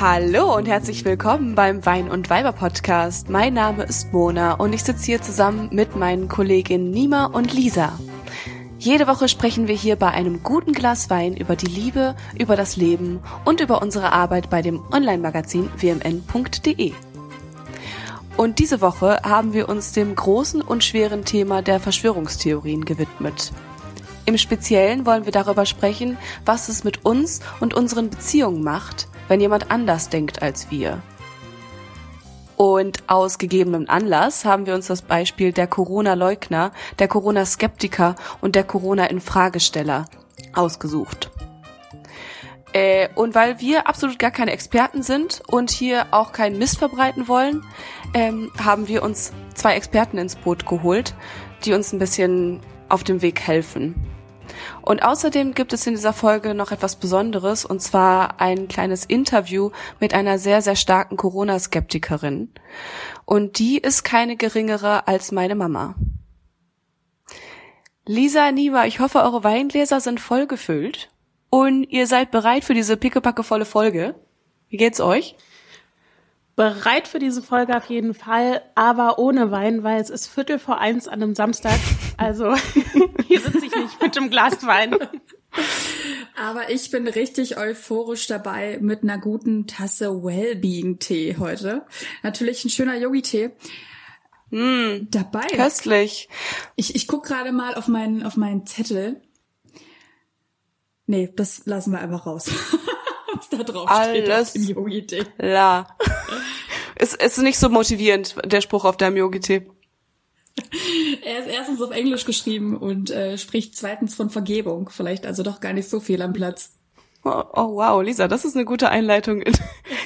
Hallo und herzlich willkommen beim Wein und Weiber Podcast. Mein Name ist Mona und ich sitze hier zusammen mit meinen Kolleginnen Nima und Lisa. Jede Woche sprechen wir hier bei einem guten Glas Wein über die Liebe, über das Leben und über unsere Arbeit bei dem Online-Magazin wmn.de. Und diese Woche haben wir uns dem großen und schweren Thema der Verschwörungstheorien gewidmet. Im Speziellen wollen wir darüber sprechen, was es mit uns und unseren Beziehungen macht, wenn jemand anders denkt als wir. Und aus gegebenem Anlass haben wir uns das Beispiel der Corona-Leugner, der Corona-Skeptiker und der Corona-Infragesteller ausgesucht. Äh, und weil wir absolut gar keine Experten sind und hier auch keinen Mist verbreiten wollen, ähm, haben wir uns zwei Experten ins Boot geholt, die uns ein bisschen auf dem Weg helfen. Und außerdem gibt es in dieser Folge noch etwas Besonderes, und zwar ein kleines Interview mit einer sehr, sehr starken Corona-Skeptikerin. Und die ist keine geringere als meine Mama. Lisa, Niva, ich hoffe, eure Weingläser sind voll gefüllt und ihr seid bereit für diese pickepackevolle Folge. Wie geht's euch? Bereit für diese Folge auf jeden Fall, aber ohne Wein, weil es ist Viertel vor eins an einem Samstag. Also hier sitze ich nicht mit einem Glas Wein. Aber ich bin richtig euphorisch dabei mit einer guten Tasse Wellbeing-Tee heute. Natürlich ein schöner Yogi-Tee. Mm, dabei. Köstlich. Ich, ich guck gerade mal auf meinen, auf meinen Zettel. Nee, das lassen wir einfach raus. Da drauf steht Alles im Yogi-Tee. La. es ist nicht so motivierend, der Spruch auf deinem Yogi-Tee. Er ist erstens auf Englisch geschrieben und äh, spricht zweitens von Vergebung. Vielleicht also doch gar nicht so viel am Platz. Oh, wow, Lisa, das ist eine gute Einleitung in,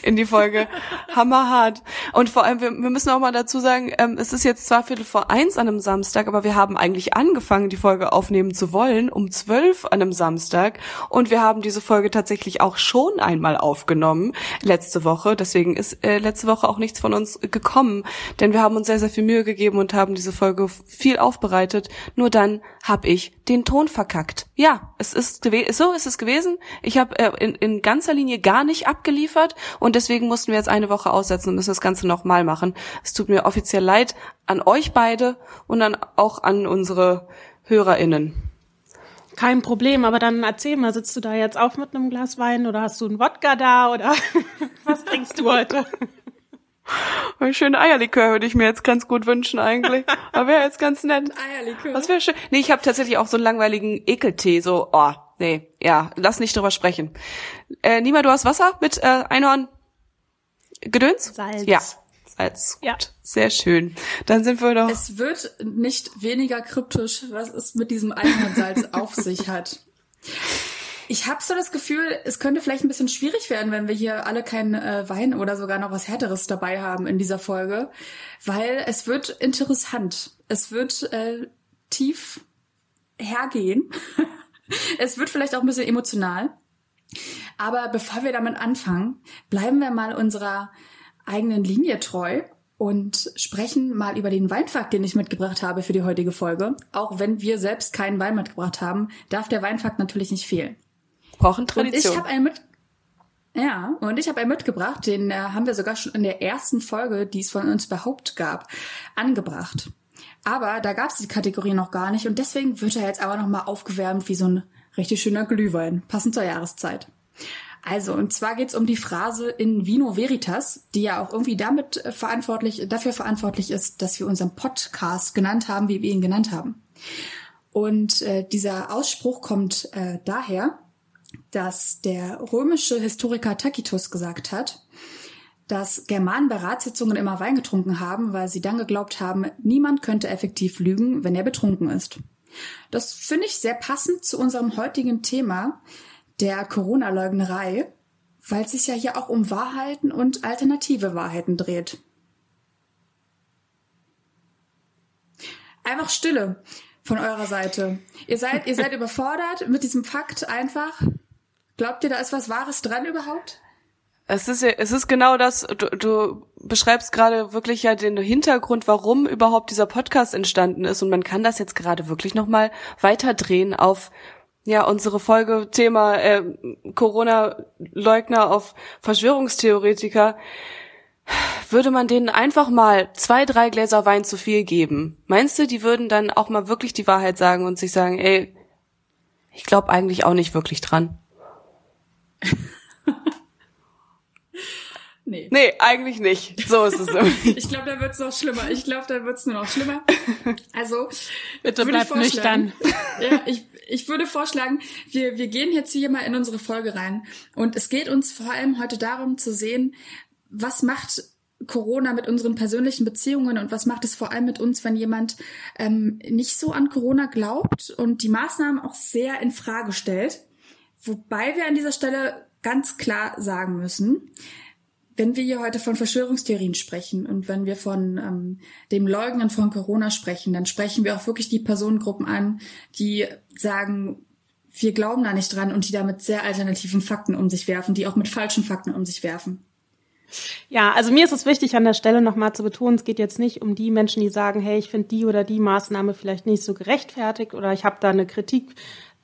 in die Folge. Hammerhart. Und vor allem, wir, wir müssen auch mal dazu sagen, ähm, es ist jetzt zwar Viertel vor eins an einem Samstag, aber wir haben eigentlich angefangen, die Folge aufnehmen zu wollen, um zwölf an einem Samstag. Und wir haben diese Folge tatsächlich auch schon einmal aufgenommen, letzte Woche. Deswegen ist äh, letzte Woche auch nichts von uns gekommen. Denn wir haben uns sehr, sehr viel Mühe gegeben und haben diese Folge viel aufbereitet. Nur dann habe ich den Ton verkackt. Ja, es ist so ist es gewesen. Ich äh, in, in ganzer Linie gar nicht abgeliefert und deswegen mussten wir jetzt eine Woche aussetzen und müssen das Ganze nochmal machen. Es tut mir offiziell leid an euch beide und dann auch an unsere HörerInnen. Kein Problem, aber dann erzähl mal, sitzt du da jetzt auch mit einem Glas Wein oder hast du einen Wodka da oder was trinkst du heute? Ein schöner Eierlikör würde ich mir jetzt ganz gut wünschen eigentlich. Aber wäre jetzt ganz nett. Eierlikör. Was wäre schön. Nee, ich habe tatsächlich auch so einen langweiligen Ekeltee, so, oh, nee, ja, lass nicht drüber sprechen. Äh, Nima, du hast Wasser mit äh, Einhorn Gedöns? Salz. Ja. Salz. Gut. Ja. Sehr schön. Dann sind wir doch. Es wird nicht weniger kryptisch, was es mit diesem Einhornsalz auf sich hat. Ich habe so das Gefühl, es könnte vielleicht ein bisschen schwierig werden, wenn wir hier alle keinen äh, Wein oder sogar noch was Härteres dabei haben in dieser Folge, weil es wird interessant. Es wird äh, tief hergehen. es wird vielleicht auch ein bisschen emotional. Aber bevor wir damit anfangen, bleiben wir mal unserer eigenen Linie treu und sprechen mal über den Weinfakt, den ich mitgebracht habe für die heutige Folge. Auch wenn wir selbst keinen Wein mitgebracht haben, darf der Weinfakt natürlich nicht fehlen. Brauchen Tradition. Und ich habe einen mit ja, und ich habe einen mitgebracht, den äh, haben wir sogar schon in der ersten Folge, die es von uns überhaupt gab, angebracht. Aber da gab es die Kategorie noch gar nicht und deswegen wird er jetzt aber nochmal aufgewärmt wie so ein richtig schöner Glühwein, passend zur Jahreszeit. Also, und zwar geht's um die Phrase in Vino Veritas, die ja auch irgendwie damit äh, verantwortlich, dafür verantwortlich ist, dass wir unseren Podcast genannt haben, wie wir ihn genannt haben. Und äh, dieser Ausspruch kommt äh, daher, dass der römische Historiker Tacitus gesagt hat, dass Germanen bei Ratssitzungen immer Wein getrunken haben, weil sie dann geglaubt haben, niemand könnte effektiv lügen, wenn er betrunken ist. Das finde ich sehr passend zu unserem heutigen Thema der Corona-Leugnerei, weil es sich ja hier auch um Wahrheiten und alternative Wahrheiten dreht. Einfach Stille von eurer Seite. Ihr seid, ihr seid überfordert mit diesem Fakt einfach. Glaubt ihr, da ist was Wahres dran überhaupt? Es ist es ist genau das, du, du beschreibst gerade wirklich ja den Hintergrund, warum überhaupt dieser Podcast entstanden ist und man kann das jetzt gerade wirklich nochmal weiterdrehen auf ja, unsere Folge Thema äh, Corona-Leugner auf Verschwörungstheoretiker, würde man denen einfach mal zwei, drei Gläser Wein zu viel geben. Meinst du, die würden dann auch mal wirklich die Wahrheit sagen und sich sagen, ey, ich glaube eigentlich auch nicht wirklich dran? Nee. Nee, eigentlich nicht. So ist es. ich glaube, da wird's noch schlimmer. Ich glaube, da wird's nur noch schlimmer. Also, bitte bleib nüchtern. Ja, ich, ich würde vorschlagen, wir, wir gehen jetzt hier mal in unsere Folge rein. Und es geht uns vor allem heute darum zu sehen, was macht Corona mit unseren persönlichen Beziehungen und was macht es vor allem mit uns, wenn jemand ähm, nicht so an Corona glaubt und die Maßnahmen auch sehr in Frage stellt. Wobei wir an dieser Stelle ganz klar sagen müssen, wenn wir hier heute von Verschwörungstheorien sprechen und wenn wir von ähm, dem Leugnen von Corona sprechen, dann sprechen wir auch wirklich die Personengruppen an, die sagen, wir glauben da nicht dran und die da mit sehr alternativen Fakten um sich werfen, die auch mit falschen Fakten um sich werfen. Ja, also mir ist es wichtig, an der Stelle nochmal zu betonen, es geht jetzt nicht um die Menschen, die sagen, hey, ich finde die oder die Maßnahme vielleicht nicht so gerechtfertigt oder ich habe da eine Kritik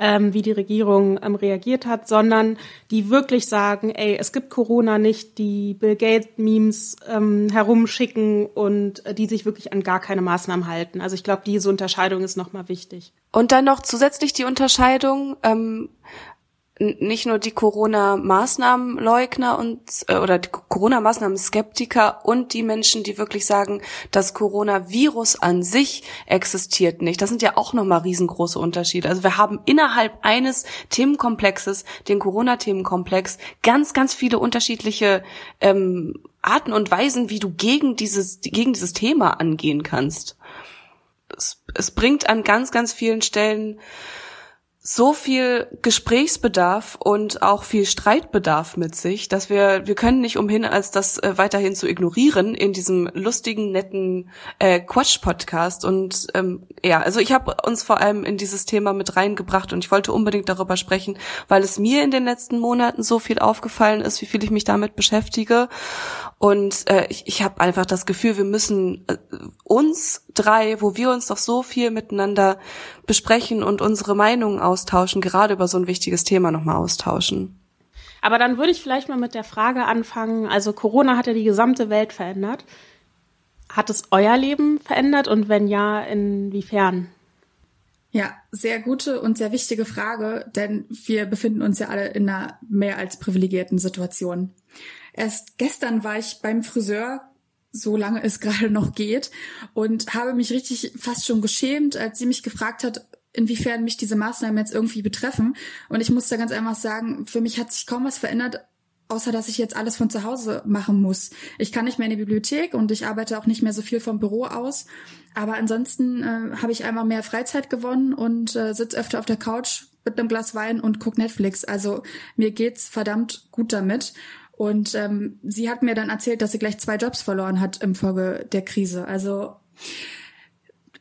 ähm, wie die Regierung ähm, reagiert hat, sondern die wirklich sagen, ey, es gibt Corona nicht, die Bill Gates-Memes ähm, herumschicken und äh, die sich wirklich an gar keine Maßnahmen halten. Also ich glaube, diese Unterscheidung ist nochmal wichtig. Und dann noch zusätzlich die Unterscheidung, ähm, nicht nur die Corona-Maßnahmenleugner und äh, oder die Corona-Maßnahmen-Skeptiker und die Menschen, die wirklich sagen, das Coronavirus an sich existiert nicht. Das sind ja auch nochmal riesengroße Unterschiede. Also wir haben innerhalb eines Themenkomplexes, den Corona-Themenkomplex, ganz, ganz viele unterschiedliche ähm, Arten und Weisen, wie du gegen dieses, gegen dieses Thema angehen kannst. Es, es bringt an ganz, ganz vielen Stellen so viel Gesprächsbedarf und auch viel Streitbedarf mit sich, dass wir wir können nicht umhin, als das äh, weiterhin zu ignorieren in diesem lustigen, netten äh, Quatsch-Podcast. Und ähm, ja, also ich habe uns vor allem in dieses Thema mit reingebracht und ich wollte unbedingt darüber sprechen, weil es mir in den letzten Monaten so viel aufgefallen ist, wie viel ich mich damit beschäftige. Und äh, ich, ich habe einfach das Gefühl, wir müssen äh, uns drei, wo wir uns doch so viel miteinander besprechen und unsere Meinungen austauschen, gerade über so ein wichtiges Thema nochmal austauschen. Aber dann würde ich vielleicht mal mit der Frage anfangen, also Corona hat ja die gesamte Welt verändert. Hat es euer Leben verändert und wenn ja, inwiefern? Ja, sehr gute und sehr wichtige Frage, denn wir befinden uns ja alle in einer mehr als privilegierten Situation. Erst gestern war ich beim Friseur, so lange es gerade noch geht, und habe mich richtig fast schon geschämt, als sie mich gefragt hat, inwiefern mich diese Maßnahmen jetzt irgendwie betreffen. Und ich muss da ganz einfach sagen, für mich hat sich kaum was verändert, außer dass ich jetzt alles von zu Hause machen muss. Ich kann nicht mehr in die Bibliothek und ich arbeite auch nicht mehr so viel vom Büro aus. Aber ansonsten äh, habe ich einmal mehr Freizeit gewonnen und äh, sitze öfter auf der Couch mit einem Glas Wein und guck Netflix. Also mir geht's verdammt gut damit. Und ähm, sie hat mir dann erzählt, dass sie gleich zwei Jobs verloren hat im Folge der Krise. Also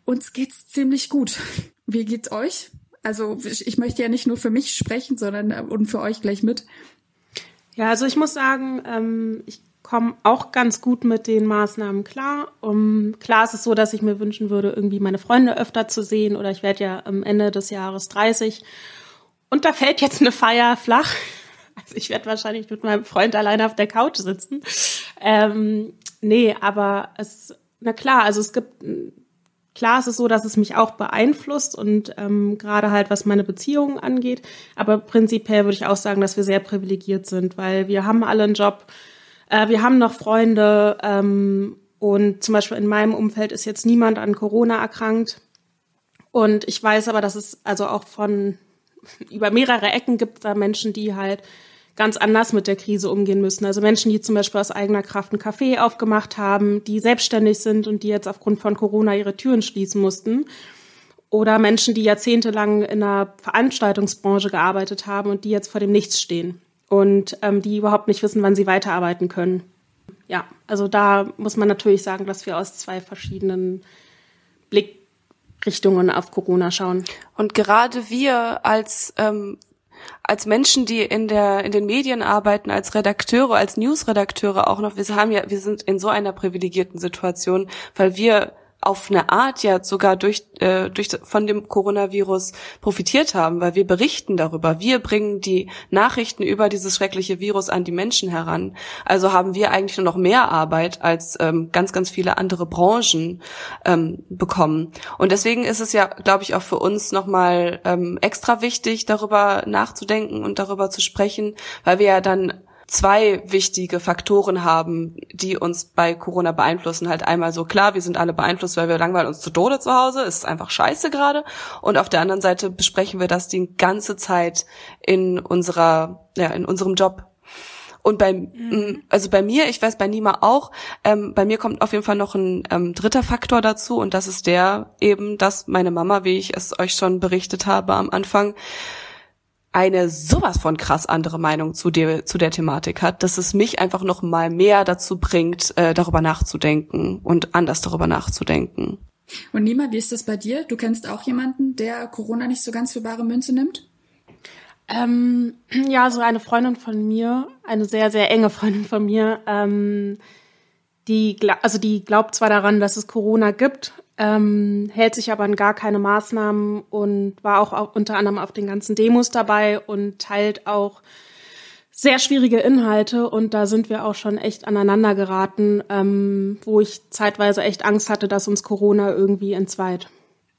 uns geht's ziemlich gut. Wie geht's euch? Also ich möchte ja nicht nur für mich sprechen, sondern äh, und für euch gleich mit. Ja, also ich muss sagen, ähm, ich komme auch ganz gut mit den Maßnahmen klar. Um, klar ist es so, dass ich mir wünschen würde, irgendwie meine Freunde öfter zu sehen oder ich werde ja am Ende des Jahres 30 und da fällt jetzt eine Feier flach. Also ich werde wahrscheinlich mit meinem Freund alleine auf der Couch sitzen. Ähm, nee, aber es, na klar, also es gibt, klar ist es so, dass es mich auch beeinflusst und ähm, gerade halt was meine Beziehungen angeht. Aber prinzipiell würde ich auch sagen, dass wir sehr privilegiert sind, weil wir haben alle einen Job, äh, wir haben noch Freunde ähm, und zum Beispiel in meinem Umfeld ist jetzt niemand an Corona erkrankt. Und ich weiß aber, dass es also auch von über mehrere Ecken gibt da Menschen, die halt ganz anders mit der Krise umgehen müssen. Also Menschen, die zum Beispiel aus eigener Kraft ein Café aufgemacht haben, die selbstständig sind und die jetzt aufgrund von Corona ihre Türen schließen mussten. Oder Menschen, die jahrzehntelang in der Veranstaltungsbranche gearbeitet haben und die jetzt vor dem Nichts stehen und ähm, die überhaupt nicht wissen, wann sie weiterarbeiten können. Ja, also da muss man natürlich sagen, dass wir aus zwei verschiedenen Blickrichtungen auf Corona schauen. Und gerade wir als ähm, als Menschen, die in der in den Medien arbeiten, als Redakteure, als Newsredakteure auch noch, wir haben ja, wir sind in so einer privilegierten Situation, weil wir auf eine Art ja sogar durch, äh, durch von dem Coronavirus profitiert haben, weil wir berichten darüber. Wir bringen die Nachrichten über dieses schreckliche Virus an die Menschen heran. Also haben wir eigentlich nur noch mehr Arbeit als ähm, ganz, ganz viele andere Branchen ähm, bekommen. Und deswegen ist es ja, glaube ich, auch für uns nochmal ähm, extra wichtig, darüber nachzudenken und darüber zu sprechen, weil wir ja dann zwei wichtige Faktoren haben, die uns bei Corona beeinflussen. Halt einmal so klar, wir sind alle beeinflusst, weil wir langweilen uns zu Tode zu Hause. Ist einfach scheiße gerade. Und auf der anderen Seite besprechen wir das die ganze Zeit in unserer, ja, in unserem Job. Und bei, mhm. also bei mir, ich weiß bei Nima auch, ähm, bei mir kommt auf jeden Fall noch ein ähm, dritter Faktor dazu und das ist der eben, dass meine Mama, wie ich es euch schon berichtet habe am Anfang, eine sowas von krass andere Meinung zu der, zu der Thematik hat, dass es mich einfach noch mal mehr dazu bringt, äh, darüber nachzudenken und anders darüber nachzudenken. Und Nima, wie ist das bei dir? Du kennst auch jemanden, der Corona nicht so ganz für bare Münze nimmt? Ähm, ja, so eine Freundin von mir, eine sehr, sehr enge Freundin von mir, ähm, die, also die glaubt zwar daran, dass es Corona gibt, ähm, hält sich aber an gar keine Maßnahmen und war auch unter anderem auf den ganzen Demos dabei und teilt auch sehr schwierige Inhalte und da sind wir auch schon echt aneinander geraten, ähm, wo ich zeitweise echt Angst hatte, dass uns Corona irgendwie entzweit.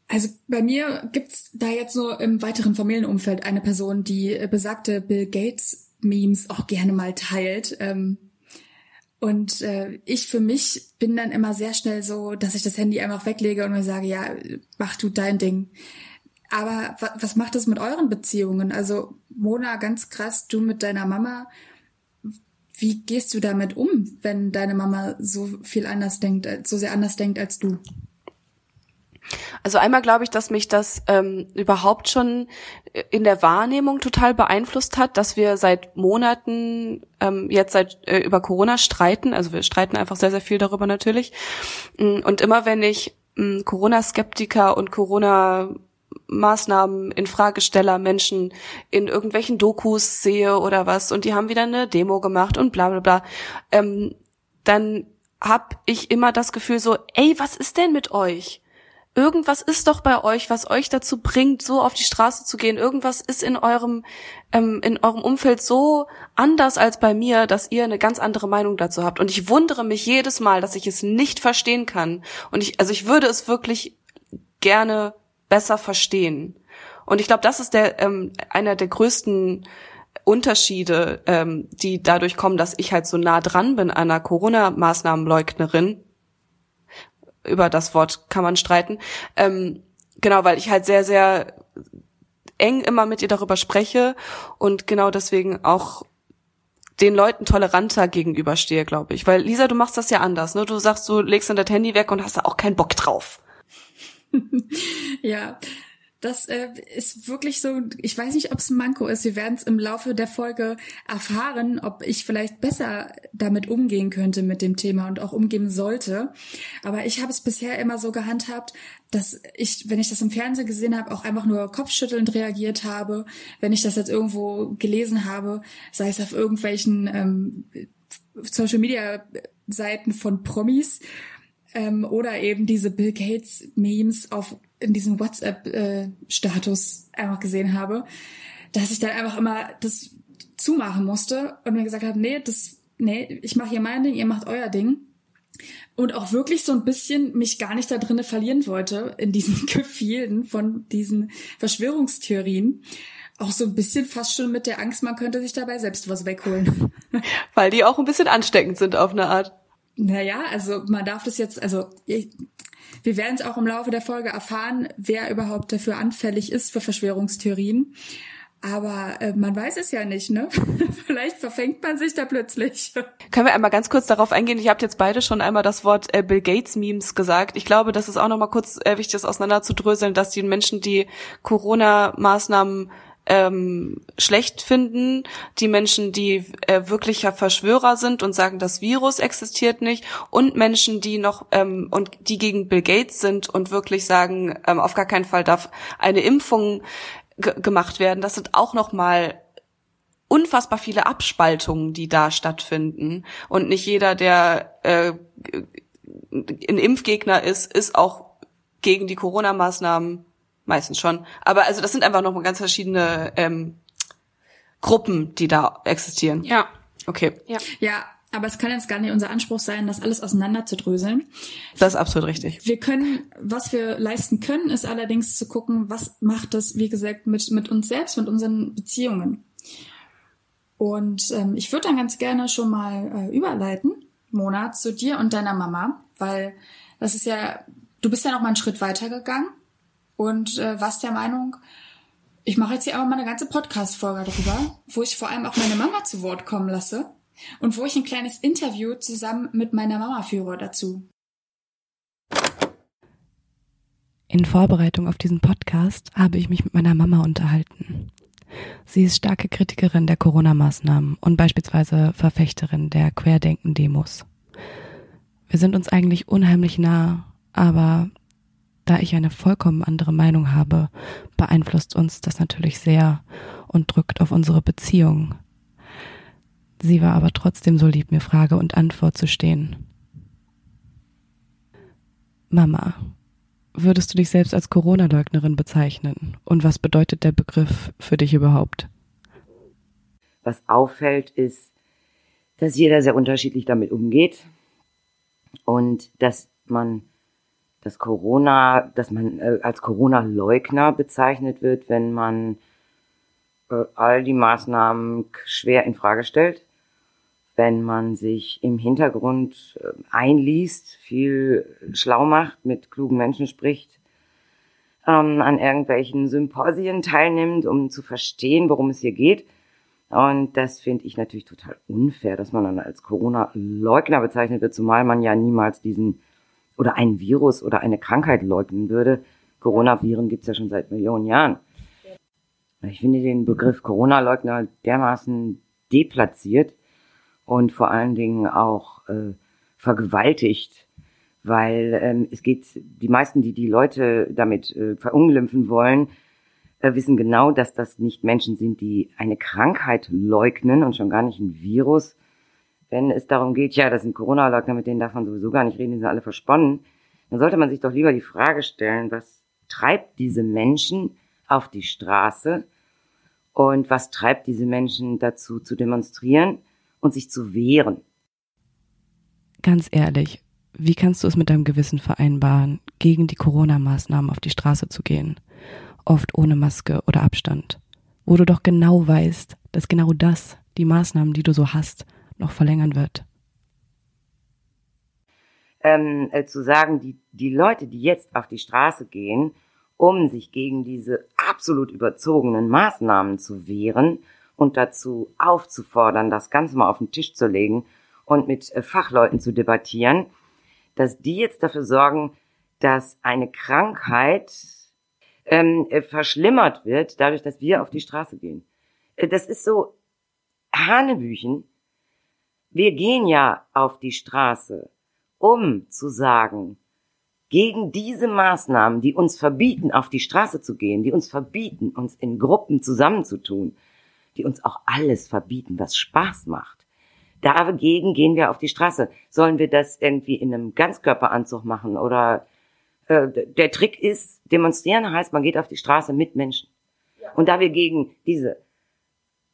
Also bei mir gibt's da jetzt so im weiteren Familienumfeld eine Person, die besagte Bill Gates Memes auch gerne mal teilt. Ähm, und äh, ich für mich bin dann immer sehr schnell so, dass ich das Handy einfach weglege und mir sage, ja, mach du dein Ding. Aber was macht das mit euren Beziehungen? Also Mona, ganz krass, du mit deiner Mama. Wie gehst du damit um, wenn deine Mama so viel anders denkt, so sehr anders denkt als du? Also einmal glaube ich, dass mich das ähm, überhaupt schon in der Wahrnehmung total beeinflusst hat, dass wir seit Monaten ähm, jetzt seit äh, über Corona streiten. Also wir streiten einfach sehr sehr viel darüber natürlich. Mm, und immer wenn ich mm, Corona-Skeptiker und Corona Maßnahmen in Fragesteller Menschen in irgendwelchen Dokus sehe oder was und die haben wieder eine Demo gemacht und bla bla bla, ähm, dann hab ich immer das Gefühl so, ey, was ist denn mit euch? Irgendwas ist doch bei euch, was euch dazu bringt, so auf die Straße zu gehen. Irgendwas ist in eurem ähm, in eurem Umfeld so anders als bei mir, dass ihr eine ganz andere Meinung dazu habt. Und ich wundere mich jedes Mal, dass ich es nicht verstehen kann. Und ich also ich würde es wirklich gerne besser verstehen. Und ich glaube, das ist der ähm, einer der größten Unterschiede, ähm, die dadurch kommen, dass ich halt so nah dran bin einer Corona-Maßnahmenleugnerin über das Wort kann man streiten. Ähm, genau, weil ich halt sehr, sehr eng immer mit ihr darüber spreche und genau deswegen auch den Leuten toleranter gegenüberstehe, glaube ich. Weil Lisa, du machst das ja anders, ne? Du sagst, du legst dann das Handy weg und hast da auch keinen Bock drauf. ja, das äh, ist wirklich so, ich weiß nicht, ob es ein Manko ist. Wir werden es im Laufe der Folge erfahren, ob ich vielleicht besser damit umgehen könnte mit dem Thema und auch umgehen sollte. Aber ich habe es bisher immer so gehandhabt, dass ich, wenn ich das im Fernsehen gesehen habe, auch einfach nur kopfschüttelnd reagiert habe. Wenn ich das jetzt irgendwo gelesen habe, sei es auf irgendwelchen ähm, Social Media Seiten von Promis ähm, oder eben diese Bill Gates Memes auf in diesem WhatsApp-Status äh, einfach gesehen habe, dass ich dann einfach immer das zumachen musste und mir gesagt habe, nee, das, nee, ich mache hier mein Ding, ihr macht euer Ding. Und auch wirklich so ein bisschen mich gar nicht da drinnen verlieren wollte, in diesen Gefilden von diesen Verschwörungstheorien. Auch so ein bisschen fast schon mit der Angst, man könnte sich dabei selbst was wegholen. Weil die auch ein bisschen ansteckend sind auf eine Art. Naja, also man darf das jetzt, also ich, wir werden es auch im Laufe der Folge erfahren, wer überhaupt dafür anfällig ist für Verschwörungstheorien. Aber äh, man weiß es ja nicht, ne? Vielleicht verfängt man sich da plötzlich. Können wir einmal ganz kurz darauf eingehen? Ich habe jetzt beide schon einmal das Wort äh, Bill Gates Memes gesagt. Ich glaube, das ist auch noch mal kurz äh, wichtig, das auseinanderzudröseln, dass die Menschen, die Corona-Maßnahmen ähm, schlecht finden, die Menschen, die äh, wirklicher Verschwörer sind und sagen, das Virus existiert nicht, und Menschen, die noch ähm, und die gegen Bill Gates sind und wirklich sagen, ähm, auf gar keinen Fall darf eine Impfung gemacht werden. Das sind auch noch mal unfassbar viele Abspaltungen, die da stattfinden. Und nicht jeder, der äh, ein Impfgegner ist, ist auch gegen die Corona-Maßnahmen meistens schon. Aber also das sind einfach noch mal ganz verschiedene ähm, Gruppen, die da existieren. Ja. Okay. Ja. Ja, aber es kann jetzt gar nicht unser Anspruch sein, das alles auseinanderzudröseln. Das ist absolut richtig. Wir können, was wir leisten können, ist allerdings zu gucken, was macht das, wie gesagt, mit, mit uns selbst, mit unseren Beziehungen. Und ähm, ich würde dann ganz gerne schon mal äh, überleiten, Mona, zu dir und deiner Mama, weil das ist ja, du bist ja noch mal einen Schritt weiter gegangen und äh, warst der Meinung, ich mache jetzt hier aber mal eine ganze Podcast-Folge darüber, wo ich vor allem auch meine Mama zu Wort kommen lasse und wo ich ein kleines Interview zusammen mit meiner Mama führe dazu. In Vorbereitung auf diesen Podcast habe ich mich mit meiner Mama unterhalten. Sie ist starke Kritikerin der Corona-Maßnahmen und beispielsweise Verfechterin der Querdenken-Demos. Wir sind uns eigentlich unheimlich nah, aber da ich eine vollkommen andere Meinung habe, beeinflusst uns das natürlich sehr und drückt auf unsere Beziehung. Sie war aber trotzdem so lieb, mir Frage und Antwort zu stehen. Mama, würdest du dich selbst als Corona-Leugnerin bezeichnen? Und was bedeutet der Begriff für dich überhaupt? Was auffällt, ist, dass jeder sehr unterschiedlich damit umgeht und dass man das Corona, dass man äh, als Corona-Leugner bezeichnet wird, wenn man äh, all die Maßnahmen schwer in Frage stellt wenn man sich im Hintergrund äh, einliest, viel schlau macht, mit klugen Menschen spricht, ähm, an irgendwelchen Symposien teilnimmt, um zu verstehen, worum es hier geht. Und das finde ich natürlich total unfair, dass man dann als Corona-Leugner bezeichnet wird, zumal man ja niemals diesen oder ein Virus oder eine Krankheit leugnen würde. Coronaviren gibt es ja schon seit Millionen Jahren. Ich finde den Begriff Corona-Leugner dermaßen deplatziert, und vor allen Dingen auch äh, vergewaltigt, weil ähm, es geht, die meisten, die die Leute damit äh, verunglimpfen wollen, äh, wissen genau, dass das nicht Menschen sind, die eine Krankheit leugnen und schon gar nicht ein Virus. Wenn es darum geht, ja, das sind Corona-Leugner, mit denen darf man sowieso gar nicht reden, die sind alle versponnen, dann sollte man sich doch lieber die Frage stellen, was treibt diese Menschen auf die Straße und was treibt diese Menschen dazu zu demonstrieren und sich zu wehren. Ganz ehrlich, wie kannst du es mit deinem Gewissen vereinbaren, gegen die Corona-Maßnahmen auf die Straße zu gehen, oft ohne Maske oder Abstand, wo du doch genau weißt, dass genau das, die Maßnahmen, die du so hast, noch verlängern wird? Ähm, äh, zu sagen, die, die Leute, die jetzt auf die Straße gehen, um sich gegen diese absolut überzogenen Maßnahmen zu wehren und dazu aufzufordern, das Ganze mal auf den Tisch zu legen und mit äh, Fachleuten zu debattieren, dass die jetzt dafür sorgen, dass eine Krankheit ähm, äh, verschlimmert wird, dadurch, dass wir auf die Straße gehen. Äh, das ist so Hanebüchen. Wir gehen ja auf die Straße, um zu sagen, gegen diese Maßnahmen, die uns verbieten, auf die Straße zu gehen, die uns verbieten, uns in Gruppen zusammenzutun, die uns auch alles verbieten, was Spaß macht. Dagegen gehen wir auf die Straße. Sollen wir das irgendwie in einem Ganzkörperanzug machen oder äh, der Trick ist, demonstrieren heißt, man geht auf die Straße mit Menschen. Und da wir gegen diese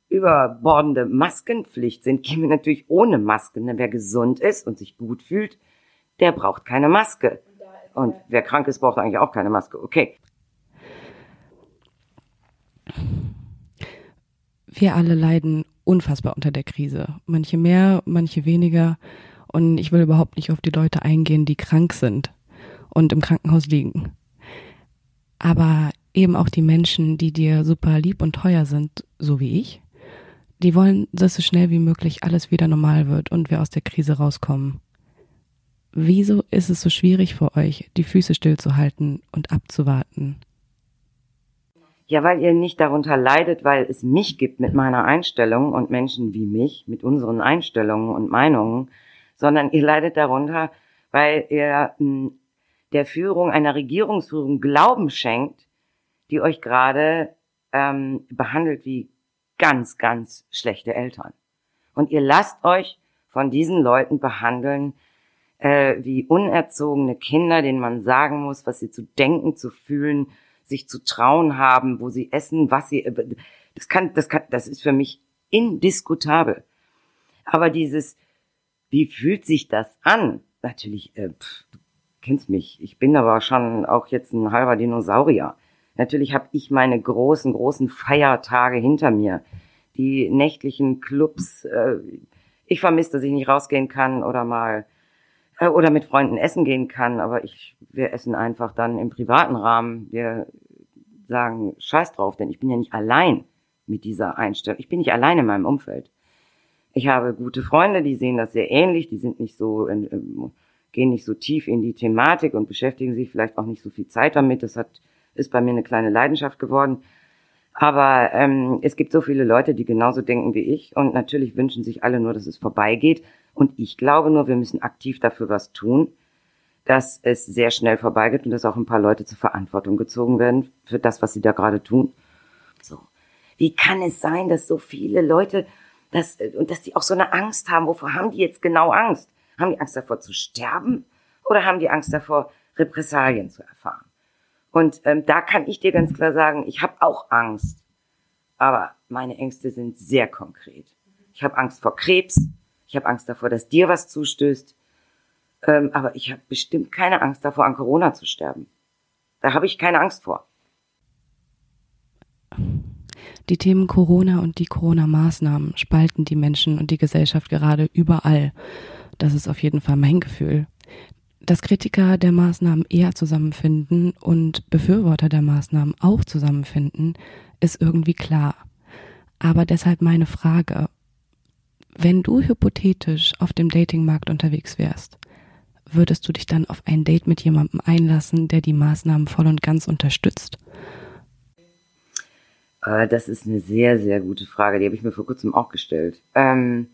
überbordende Maskenpflicht sind, gehen wir natürlich ohne Masken. Denn wer gesund ist und sich gut fühlt, der braucht keine Maske. Und wer krank ist, braucht eigentlich auch keine Maske. Okay. Wir alle leiden unfassbar unter der Krise. Manche mehr, manche weniger. Und ich will überhaupt nicht auf die Leute eingehen, die krank sind und im Krankenhaus liegen. Aber eben auch die Menschen, die dir super lieb und teuer sind, so wie ich, die wollen, dass so schnell wie möglich alles wieder normal wird und wir aus der Krise rauskommen. Wieso ist es so schwierig für euch, die Füße stillzuhalten und abzuwarten? Ja, weil ihr nicht darunter leidet, weil es mich gibt mit meiner Einstellung und Menschen wie mich mit unseren Einstellungen und Meinungen, sondern ihr leidet darunter, weil ihr hm, der Führung einer Regierungsführung Glauben schenkt, die euch gerade ähm, behandelt wie ganz, ganz schlechte Eltern. Und ihr lasst euch von diesen Leuten behandeln äh, wie unerzogene Kinder, denen man sagen muss, was sie zu denken, zu fühlen, sich zu trauen haben, wo sie essen, was sie, das kann, das kann, das ist für mich indiskutabel. Aber dieses, wie fühlt sich das an? Natürlich, äh, pff, du kennst mich. Ich bin aber schon auch jetzt ein halber Dinosaurier. Natürlich habe ich meine großen, großen Feiertage hinter mir. Die nächtlichen Clubs. Äh, ich vermisse, dass ich nicht rausgehen kann oder mal äh, oder mit Freunden essen gehen kann. Aber ich, wir essen einfach dann im privaten Rahmen. Wir sagen Scheiß drauf, denn ich bin ja nicht allein mit dieser Einstellung. Ich bin nicht allein in meinem Umfeld. Ich habe gute Freunde, die sehen das sehr ähnlich. Die sind nicht so in, gehen nicht so tief in die Thematik und beschäftigen sich vielleicht auch nicht so viel Zeit damit. Das hat ist bei mir eine kleine Leidenschaft geworden. Aber ähm, es gibt so viele Leute, die genauso denken wie ich und natürlich wünschen sich alle nur, dass es vorbeigeht. Und ich glaube nur, wir müssen aktiv dafür was tun, dass es sehr schnell vorbeigeht und dass auch ein paar Leute zur Verantwortung gezogen werden für das, was sie da gerade tun. So. Wie kann es sein, dass so viele Leute das, und dass die auch so eine Angst haben? Wovor haben die jetzt genau Angst? Haben die Angst davor zu sterben oder haben die Angst davor, Repressalien zu erfahren? Und ähm, da kann ich dir ganz klar sagen, ich habe auch Angst. Aber meine Ängste sind sehr konkret. Ich habe Angst vor Krebs. Ich habe Angst davor, dass dir was zustößt. Ähm, aber ich habe bestimmt keine Angst davor, an Corona zu sterben. Da habe ich keine Angst vor. Die Themen Corona und die Corona-Maßnahmen spalten die Menschen und die Gesellschaft gerade überall. Das ist auf jeden Fall mein Gefühl. Dass Kritiker der Maßnahmen eher zusammenfinden und Befürworter der Maßnahmen auch zusammenfinden, ist irgendwie klar. Aber deshalb meine Frage. Wenn du hypothetisch auf dem Datingmarkt unterwegs wärst, würdest du dich dann auf ein Date mit jemandem einlassen, der die Maßnahmen voll und ganz unterstützt? Äh, das ist eine sehr, sehr gute Frage. Die habe ich mir vor kurzem auch gestellt. Ähm,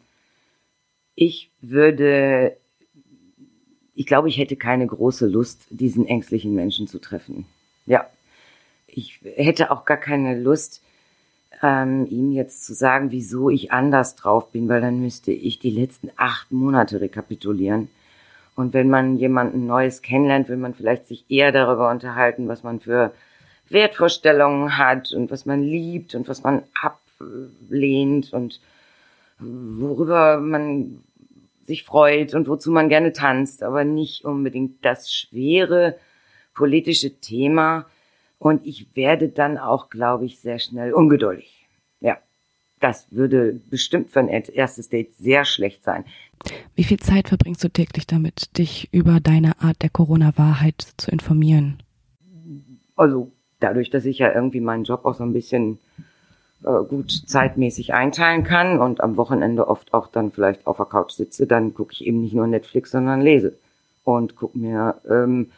ich würde ich glaube, ich hätte keine große Lust, diesen ängstlichen Menschen zu treffen. Ja, ich hätte auch gar keine Lust, ähm, ihm jetzt zu sagen, wieso ich anders drauf bin, weil dann müsste ich die letzten acht Monate rekapitulieren. Und wenn man jemanden Neues kennenlernt, will man vielleicht sich eher darüber unterhalten, was man für Wertvorstellungen hat und was man liebt und was man ablehnt und worüber man sich freut und wozu man gerne tanzt, aber nicht unbedingt das schwere politische Thema. Und ich werde dann auch, glaube ich, sehr schnell ungeduldig. Ja, das würde bestimmt für ein erstes Date sehr schlecht sein. Wie viel Zeit verbringst du täglich damit, dich über deine Art der Corona-Wahrheit zu informieren? Also dadurch, dass ich ja irgendwie meinen Job auch so ein bisschen äh, gut zeitmäßig einteilen kann und am Wochenende oft auch dann vielleicht auf der Couch sitze, dann gucke ich eben nicht nur Netflix, sondern lese und gucke mir ähm,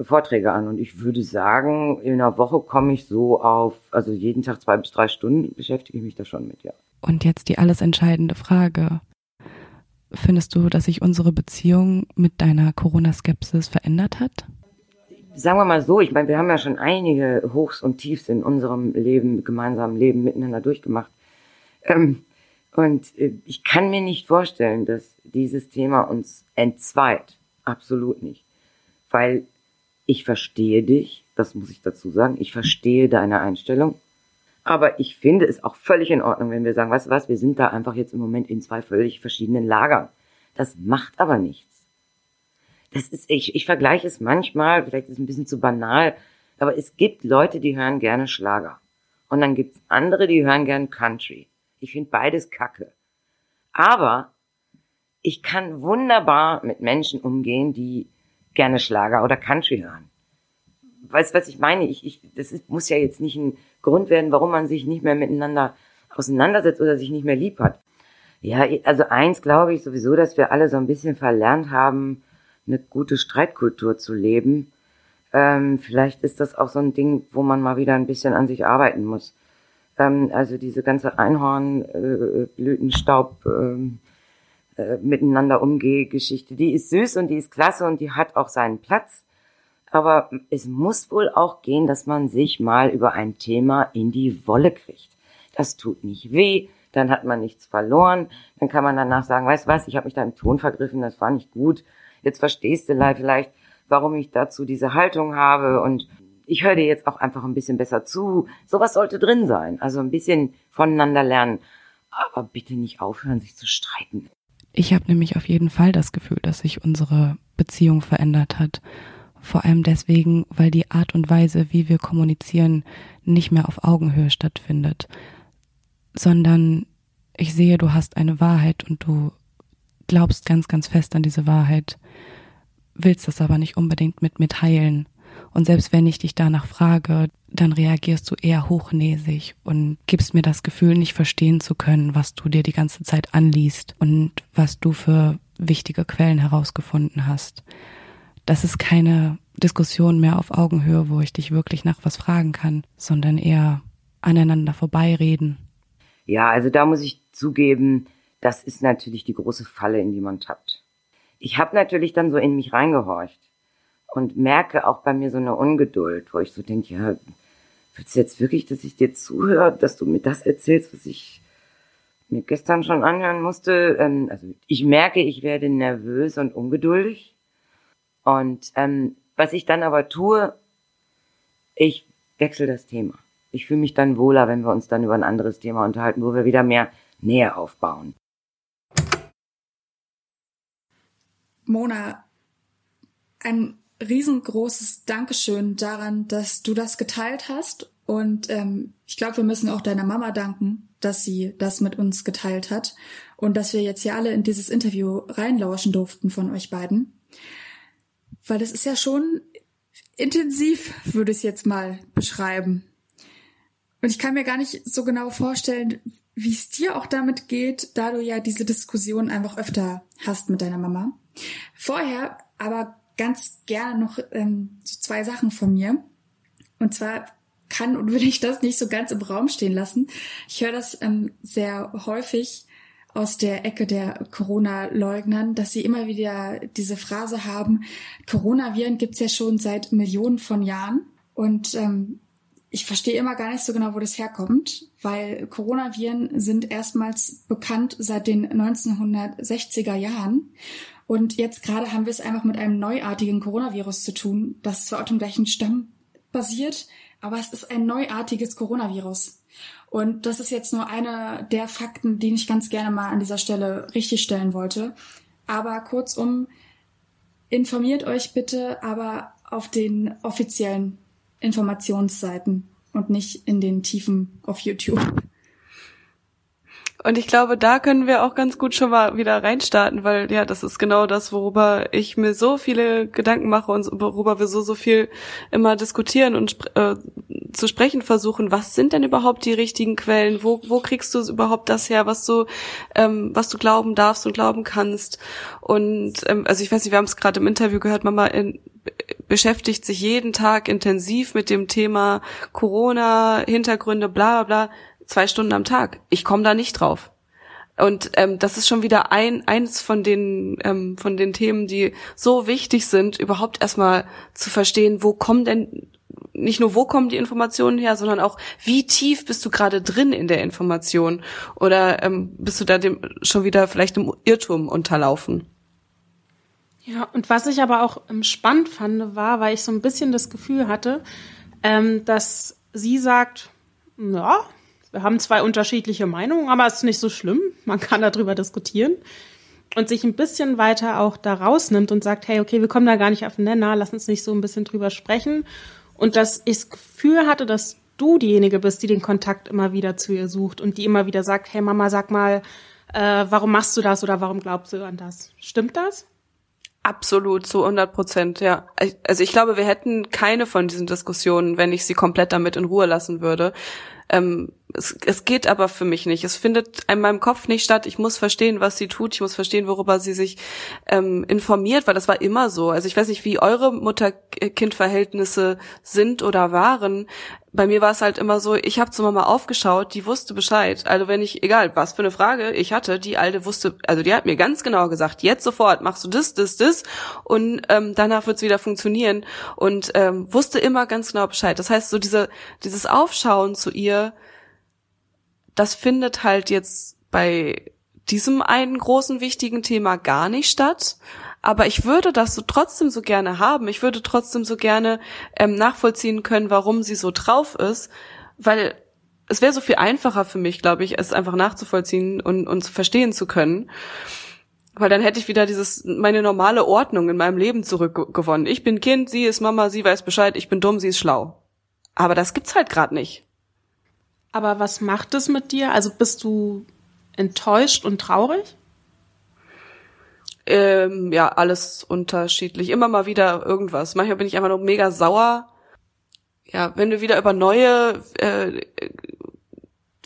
Vorträge an. Und ich würde sagen, in einer Woche komme ich so auf, also jeden Tag zwei bis drei Stunden beschäftige ich mich da schon mit, ja. Und jetzt die alles entscheidende Frage. Findest du, dass sich unsere Beziehung mit deiner Corona-Skepsis verändert hat? Sagen wir mal so, ich meine, wir haben ja schon einige Hochs und Tiefs in unserem Leben, gemeinsamen Leben miteinander durchgemacht. Ähm, und äh, ich kann mir nicht vorstellen, dass dieses Thema uns entzweit. Absolut nicht. Weil ich verstehe dich, das muss ich dazu sagen, ich verstehe deine Einstellung. Aber ich finde es auch völlig in Ordnung, wenn wir sagen, weißt du was, wir sind da einfach jetzt im Moment in zwei völlig verschiedenen Lagern. Das macht aber nichts das ist, ich, ich vergleiche es manchmal, vielleicht ist es ein bisschen zu banal, aber es gibt Leute, die hören gerne Schlager. Und dann gibt's andere, die hören gerne Country. Ich finde beides kacke. Aber ich kann wunderbar mit Menschen umgehen, die gerne Schlager oder Country hören. Weißt was ich meine? Ich, ich, das ist, muss ja jetzt nicht ein Grund werden, warum man sich nicht mehr miteinander auseinandersetzt oder sich nicht mehr lieb hat. Ja, also eins glaube ich sowieso, dass wir alle so ein bisschen verlernt haben, eine gute Streitkultur zu leben. Ähm, vielleicht ist das auch so ein Ding, wo man mal wieder ein bisschen an sich arbeiten muss. Ähm, also diese ganze Einhornblütenstaub äh, äh, miteinander umgehe Geschichte, die ist süß und die ist klasse und die hat auch seinen Platz. Aber es muss wohl auch gehen, dass man sich mal über ein Thema in die Wolle kriegt. Das tut nicht weh, dann hat man nichts verloren, dann kann man danach sagen, weißt du was, ich habe mich da im Ton vergriffen, das war nicht gut jetzt verstehst du vielleicht, warum ich dazu diese Haltung habe und ich höre dir jetzt auch einfach ein bisschen besser zu. Sowas sollte drin sein. Also ein bisschen voneinander lernen. Aber bitte nicht aufhören, sich zu streiten. Ich habe nämlich auf jeden Fall das Gefühl, dass sich unsere Beziehung verändert hat. Vor allem deswegen, weil die Art und Weise, wie wir kommunizieren, nicht mehr auf Augenhöhe stattfindet, sondern ich sehe, du hast eine Wahrheit und du glaubst ganz, ganz fest an diese Wahrheit, willst das aber nicht unbedingt mit mir teilen. Und selbst wenn ich dich danach frage, dann reagierst du eher hochnäsig und gibst mir das Gefühl, nicht verstehen zu können, was du dir die ganze Zeit anliest und was du für wichtige Quellen herausgefunden hast. Das ist keine Diskussion mehr auf Augenhöhe, wo ich dich wirklich nach was fragen kann, sondern eher aneinander vorbeireden. Ja, also da muss ich zugeben, das ist natürlich die große Falle, in die man tappt. Ich habe natürlich dann so in mich reingehorcht und merke auch bei mir so eine Ungeduld, wo ich so denke, ja, willst du jetzt wirklich, dass ich dir zuhöre, dass du mir das erzählst, was ich mir gestern schon anhören musste? Ähm, also ich merke, ich werde nervös und ungeduldig. Und ähm, was ich dann aber tue, ich wechsle das Thema. Ich fühle mich dann wohler, wenn wir uns dann über ein anderes Thema unterhalten, wo wir wieder mehr Nähe aufbauen. Mona, ein riesengroßes Dankeschön daran, dass du das geteilt hast. Und ähm, ich glaube, wir müssen auch deiner Mama danken, dass sie das mit uns geteilt hat und dass wir jetzt hier alle in dieses Interview reinlauschen durften von euch beiden. Weil es ist ja schon intensiv, würde ich es jetzt mal beschreiben. Und ich kann mir gar nicht so genau vorstellen, wie es dir auch damit geht, da du ja diese Diskussion einfach öfter hast mit deiner Mama. Vorher aber ganz gerne noch ähm, so zwei Sachen von mir. Und zwar kann und will ich das nicht so ganz im Raum stehen lassen. Ich höre das ähm, sehr häufig aus der Ecke der Corona-Leugnern, dass sie immer wieder diese Phrase haben, Coronaviren gibt's ja schon seit Millionen von Jahren. Und ähm, ich verstehe immer gar nicht so genau, wo das herkommt, weil Coronaviren sind erstmals bekannt seit den 1960er Jahren. Und jetzt gerade haben wir es einfach mit einem neuartigen Coronavirus zu tun, das zwar auf dem gleichen Stamm basiert, aber es ist ein neuartiges Coronavirus. Und das ist jetzt nur einer der Fakten, den ich ganz gerne mal an dieser Stelle richtigstellen wollte. Aber kurzum, informiert euch bitte aber auf den offiziellen Informationsseiten und nicht in den Tiefen auf YouTube. Und ich glaube, da können wir auch ganz gut schon mal wieder reinstarten, weil ja, das ist genau das, worüber ich mir so viele Gedanken mache und worüber wir so, so viel immer diskutieren und äh, zu sprechen versuchen. Was sind denn überhaupt die richtigen Quellen? Wo, wo kriegst du überhaupt das her, was du, ähm, was du glauben darfst und glauben kannst? Und ähm, also ich weiß nicht, wir haben es gerade im Interview gehört, Mama in, beschäftigt sich jeden Tag intensiv mit dem Thema Corona, Hintergründe, bla bla bla zwei Stunden am Tag. Ich komme da nicht drauf. Und ähm, das ist schon wieder ein eins von den ähm, von den Themen, die so wichtig sind, überhaupt erstmal zu verstehen, wo kommen denn nicht nur wo kommen die Informationen her, sondern auch wie tief bist du gerade drin in der Information oder ähm, bist du da dem schon wieder vielleicht im Irrtum unterlaufen? Ja, und was ich aber auch ähm, spannend fand, war, weil ich so ein bisschen das Gefühl hatte, ähm, dass sie sagt, ja, wir haben zwei unterschiedliche Meinungen, aber es ist nicht so schlimm. Man kann darüber diskutieren und sich ein bisschen weiter auch da rausnimmt und sagt, hey, okay, wir kommen da gar nicht auf den Nenner, lass uns nicht so ein bisschen drüber sprechen. Und dass ich das Gefühl hatte, dass du diejenige bist, die den Kontakt immer wieder zu ihr sucht und die immer wieder sagt, hey Mama, sag mal, äh, warum machst du das oder warum glaubst du an das? Stimmt das? Absolut, zu 100 Prozent, ja. Also ich glaube, wir hätten keine von diesen Diskussionen, wenn ich sie komplett damit in Ruhe lassen würde. Ähm, es, es geht aber für mich nicht. Es findet in meinem Kopf nicht statt. Ich muss verstehen, was sie tut. Ich muss verstehen, worüber sie sich ähm, informiert, weil das war immer so. Also ich weiß nicht, wie eure Mutter-Kind-Verhältnisse sind oder waren. Bei mir war es halt immer so, ich habe zur Mama aufgeschaut, die wusste Bescheid. Also wenn ich, egal was für eine Frage ich hatte, die alte wusste, also die hat mir ganz genau gesagt, jetzt sofort machst du das, das, das und ähm, danach wird's wieder funktionieren und ähm, wusste immer ganz genau Bescheid. Das heißt, so diese, dieses Aufschauen zu ihr, das findet halt jetzt bei diesem einen großen wichtigen Thema gar nicht statt. Aber ich würde das so trotzdem so gerne haben. Ich würde trotzdem so gerne ähm, nachvollziehen können, warum sie so drauf ist, weil es wäre so viel einfacher für mich, glaube ich, es einfach nachzuvollziehen und, und verstehen zu können. Weil dann hätte ich wieder dieses, meine normale Ordnung in meinem Leben zurückgewonnen. Ich bin Kind, sie ist Mama, sie weiß Bescheid, ich bin dumm, sie ist schlau. Aber das gibt's halt gerade nicht. Aber was macht es mit dir? Also bist du enttäuscht und traurig? Ähm, ja, alles unterschiedlich. Immer mal wieder irgendwas. Manchmal bin ich einfach nur mega sauer. Ja, wenn wir wieder über neue äh,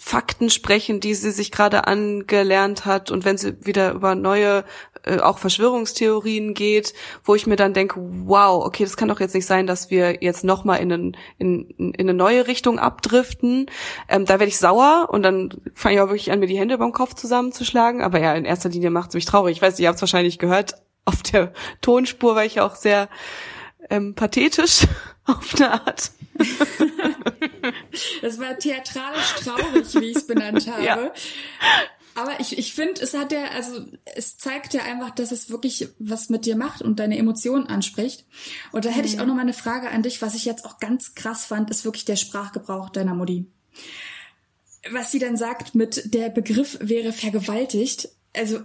Fakten sprechen, die sie sich gerade angelernt hat und wenn sie wieder über neue äh, auch Verschwörungstheorien geht, wo ich mir dann denke, wow, okay, das kann doch jetzt nicht sein, dass wir jetzt noch mal in, in, in eine neue Richtung abdriften. Ähm, da werde ich sauer und dann fange ich auch wirklich an, mir die Hände beim Kopf zusammenzuschlagen. Aber ja, in erster Linie macht es mich traurig. Ich weiß, ihr habt es wahrscheinlich gehört auf der Tonspur, weil ich auch sehr ähm, pathetisch auf eine Art. das war theatralisch traurig, wie ich es benannt habe. Ja. Aber ich, ich finde, es hat ja, also es zeigt ja einfach, dass es wirklich was mit dir macht und deine Emotionen anspricht. Und da hätte mhm. ich auch noch mal eine Frage an dich, was ich jetzt auch ganz krass fand, ist wirklich der Sprachgebrauch deiner Mutti. Was sie dann sagt mit der Begriff wäre vergewaltigt. Also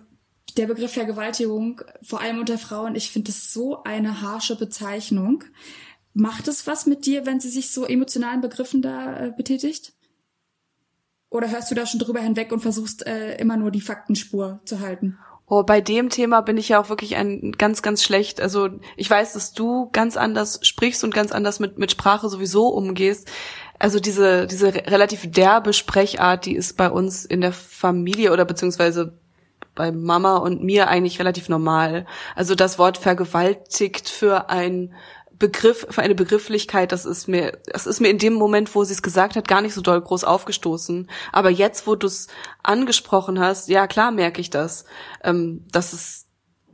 der Begriff Vergewaltigung, vor allem unter Frauen, ich finde das so eine harsche Bezeichnung. Macht es was mit dir, wenn sie sich so emotionalen Begriffen da äh, betätigt? Oder hörst du da schon drüber hinweg und versuchst äh, immer nur die Faktenspur zu halten? Oh, bei dem Thema bin ich ja auch wirklich ein ganz, ganz schlecht. Also ich weiß, dass du ganz anders sprichst und ganz anders mit, mit Sprache sowieso umgehst. Also diese, diese relativ derbe Sprechart, die ist bei uns in der Familie oder beziehungsweise bei Mama und mir eigentlich relativ normal. Also das Wort vergewaltigt für ein Begriff, für eine Begrifflichkeit, das ist mir, das ist mir in dem Moment, wo sie es gesagt hat, gar nicht so doll groß aufgestoßen. Aber jetzt, wo du es angesprochen hast, ja klar merke ich das, ähm, dass es,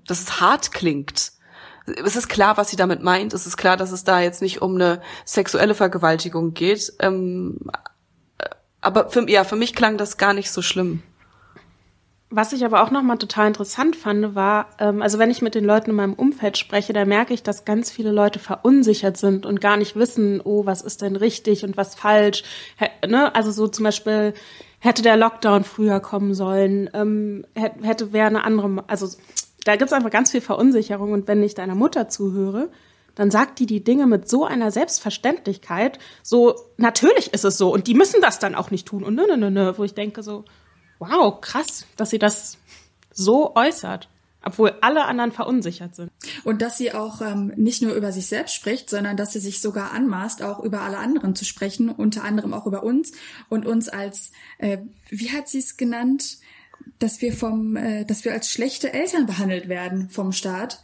dass es hart klingt. Es ist klar, was sie damit meint. Es ist klar, dass es da jetzt nicht um eine sexuelle Vergewaltigung geht. Ähm, aber für, ja, für mich klang das gar nicht so schlimm. Was ich aber auch nochmal total interessant fand, war, ähm, also wenn ich mit den Leuten in meinem Umfeld spreche, da merke ich, dass ganz viele Leute verunsichert sind und gar nicht wissen, oh, was ist denn richtig und was falsch. ne? Also so zum Beispiel, hätte der Lockdown früher kommen sollen, ähm, hätte wäre eine andere, also da gibt's einfach ganz viel Verunsicherung und wenn ich deiner Mutter zuhöre, dann sagt die die Dinge mit so einer Selbstverständlichkeit, so natürlich ist es so und die müssen das dann auch nicht tun und ne ne ne ne, wo ich denke so, wow, krass, dass sie das so äußert, obwohl alle anderen verunsichert sind. Und dass sie auch ähm, nicht nur über sich selbst spricht, sondern dass sie sich sogar anmaßt, auch über alle anderen zu sprechen, unter anderem auch über uns und uns als, äh, wie hat sie es genannt, dass wir vom, äh, dass wir als schlechte Eltern behandelt werden vom Staat.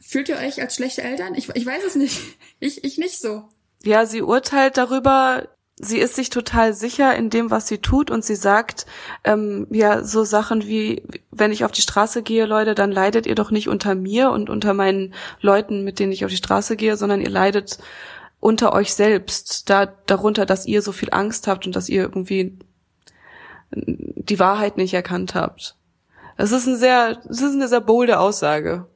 Fühlt ihr euch als schlechte Eltern? Ich, ich weiß es nicht. Ich, ich nicht so. Ja, sie urteilt darüber, sie ist sich total sicher in dem, was sie tut und sie sagt, ähm, ja, so Sachen wie, wenn ich auf die Straße gehe, Leute, dann leidet ihr doch nicht unter mir und unter meinen Leuten, mit denen ich auf die Straße gehe, sondern ihr leidet unter euch selbst, da, darunter, dass ihr so viel Angst habt und dass ihr irgendwie die Wahrheit nicht erkannt habt. Das ist ein sehr, das ist eine sehr bolde Aussage.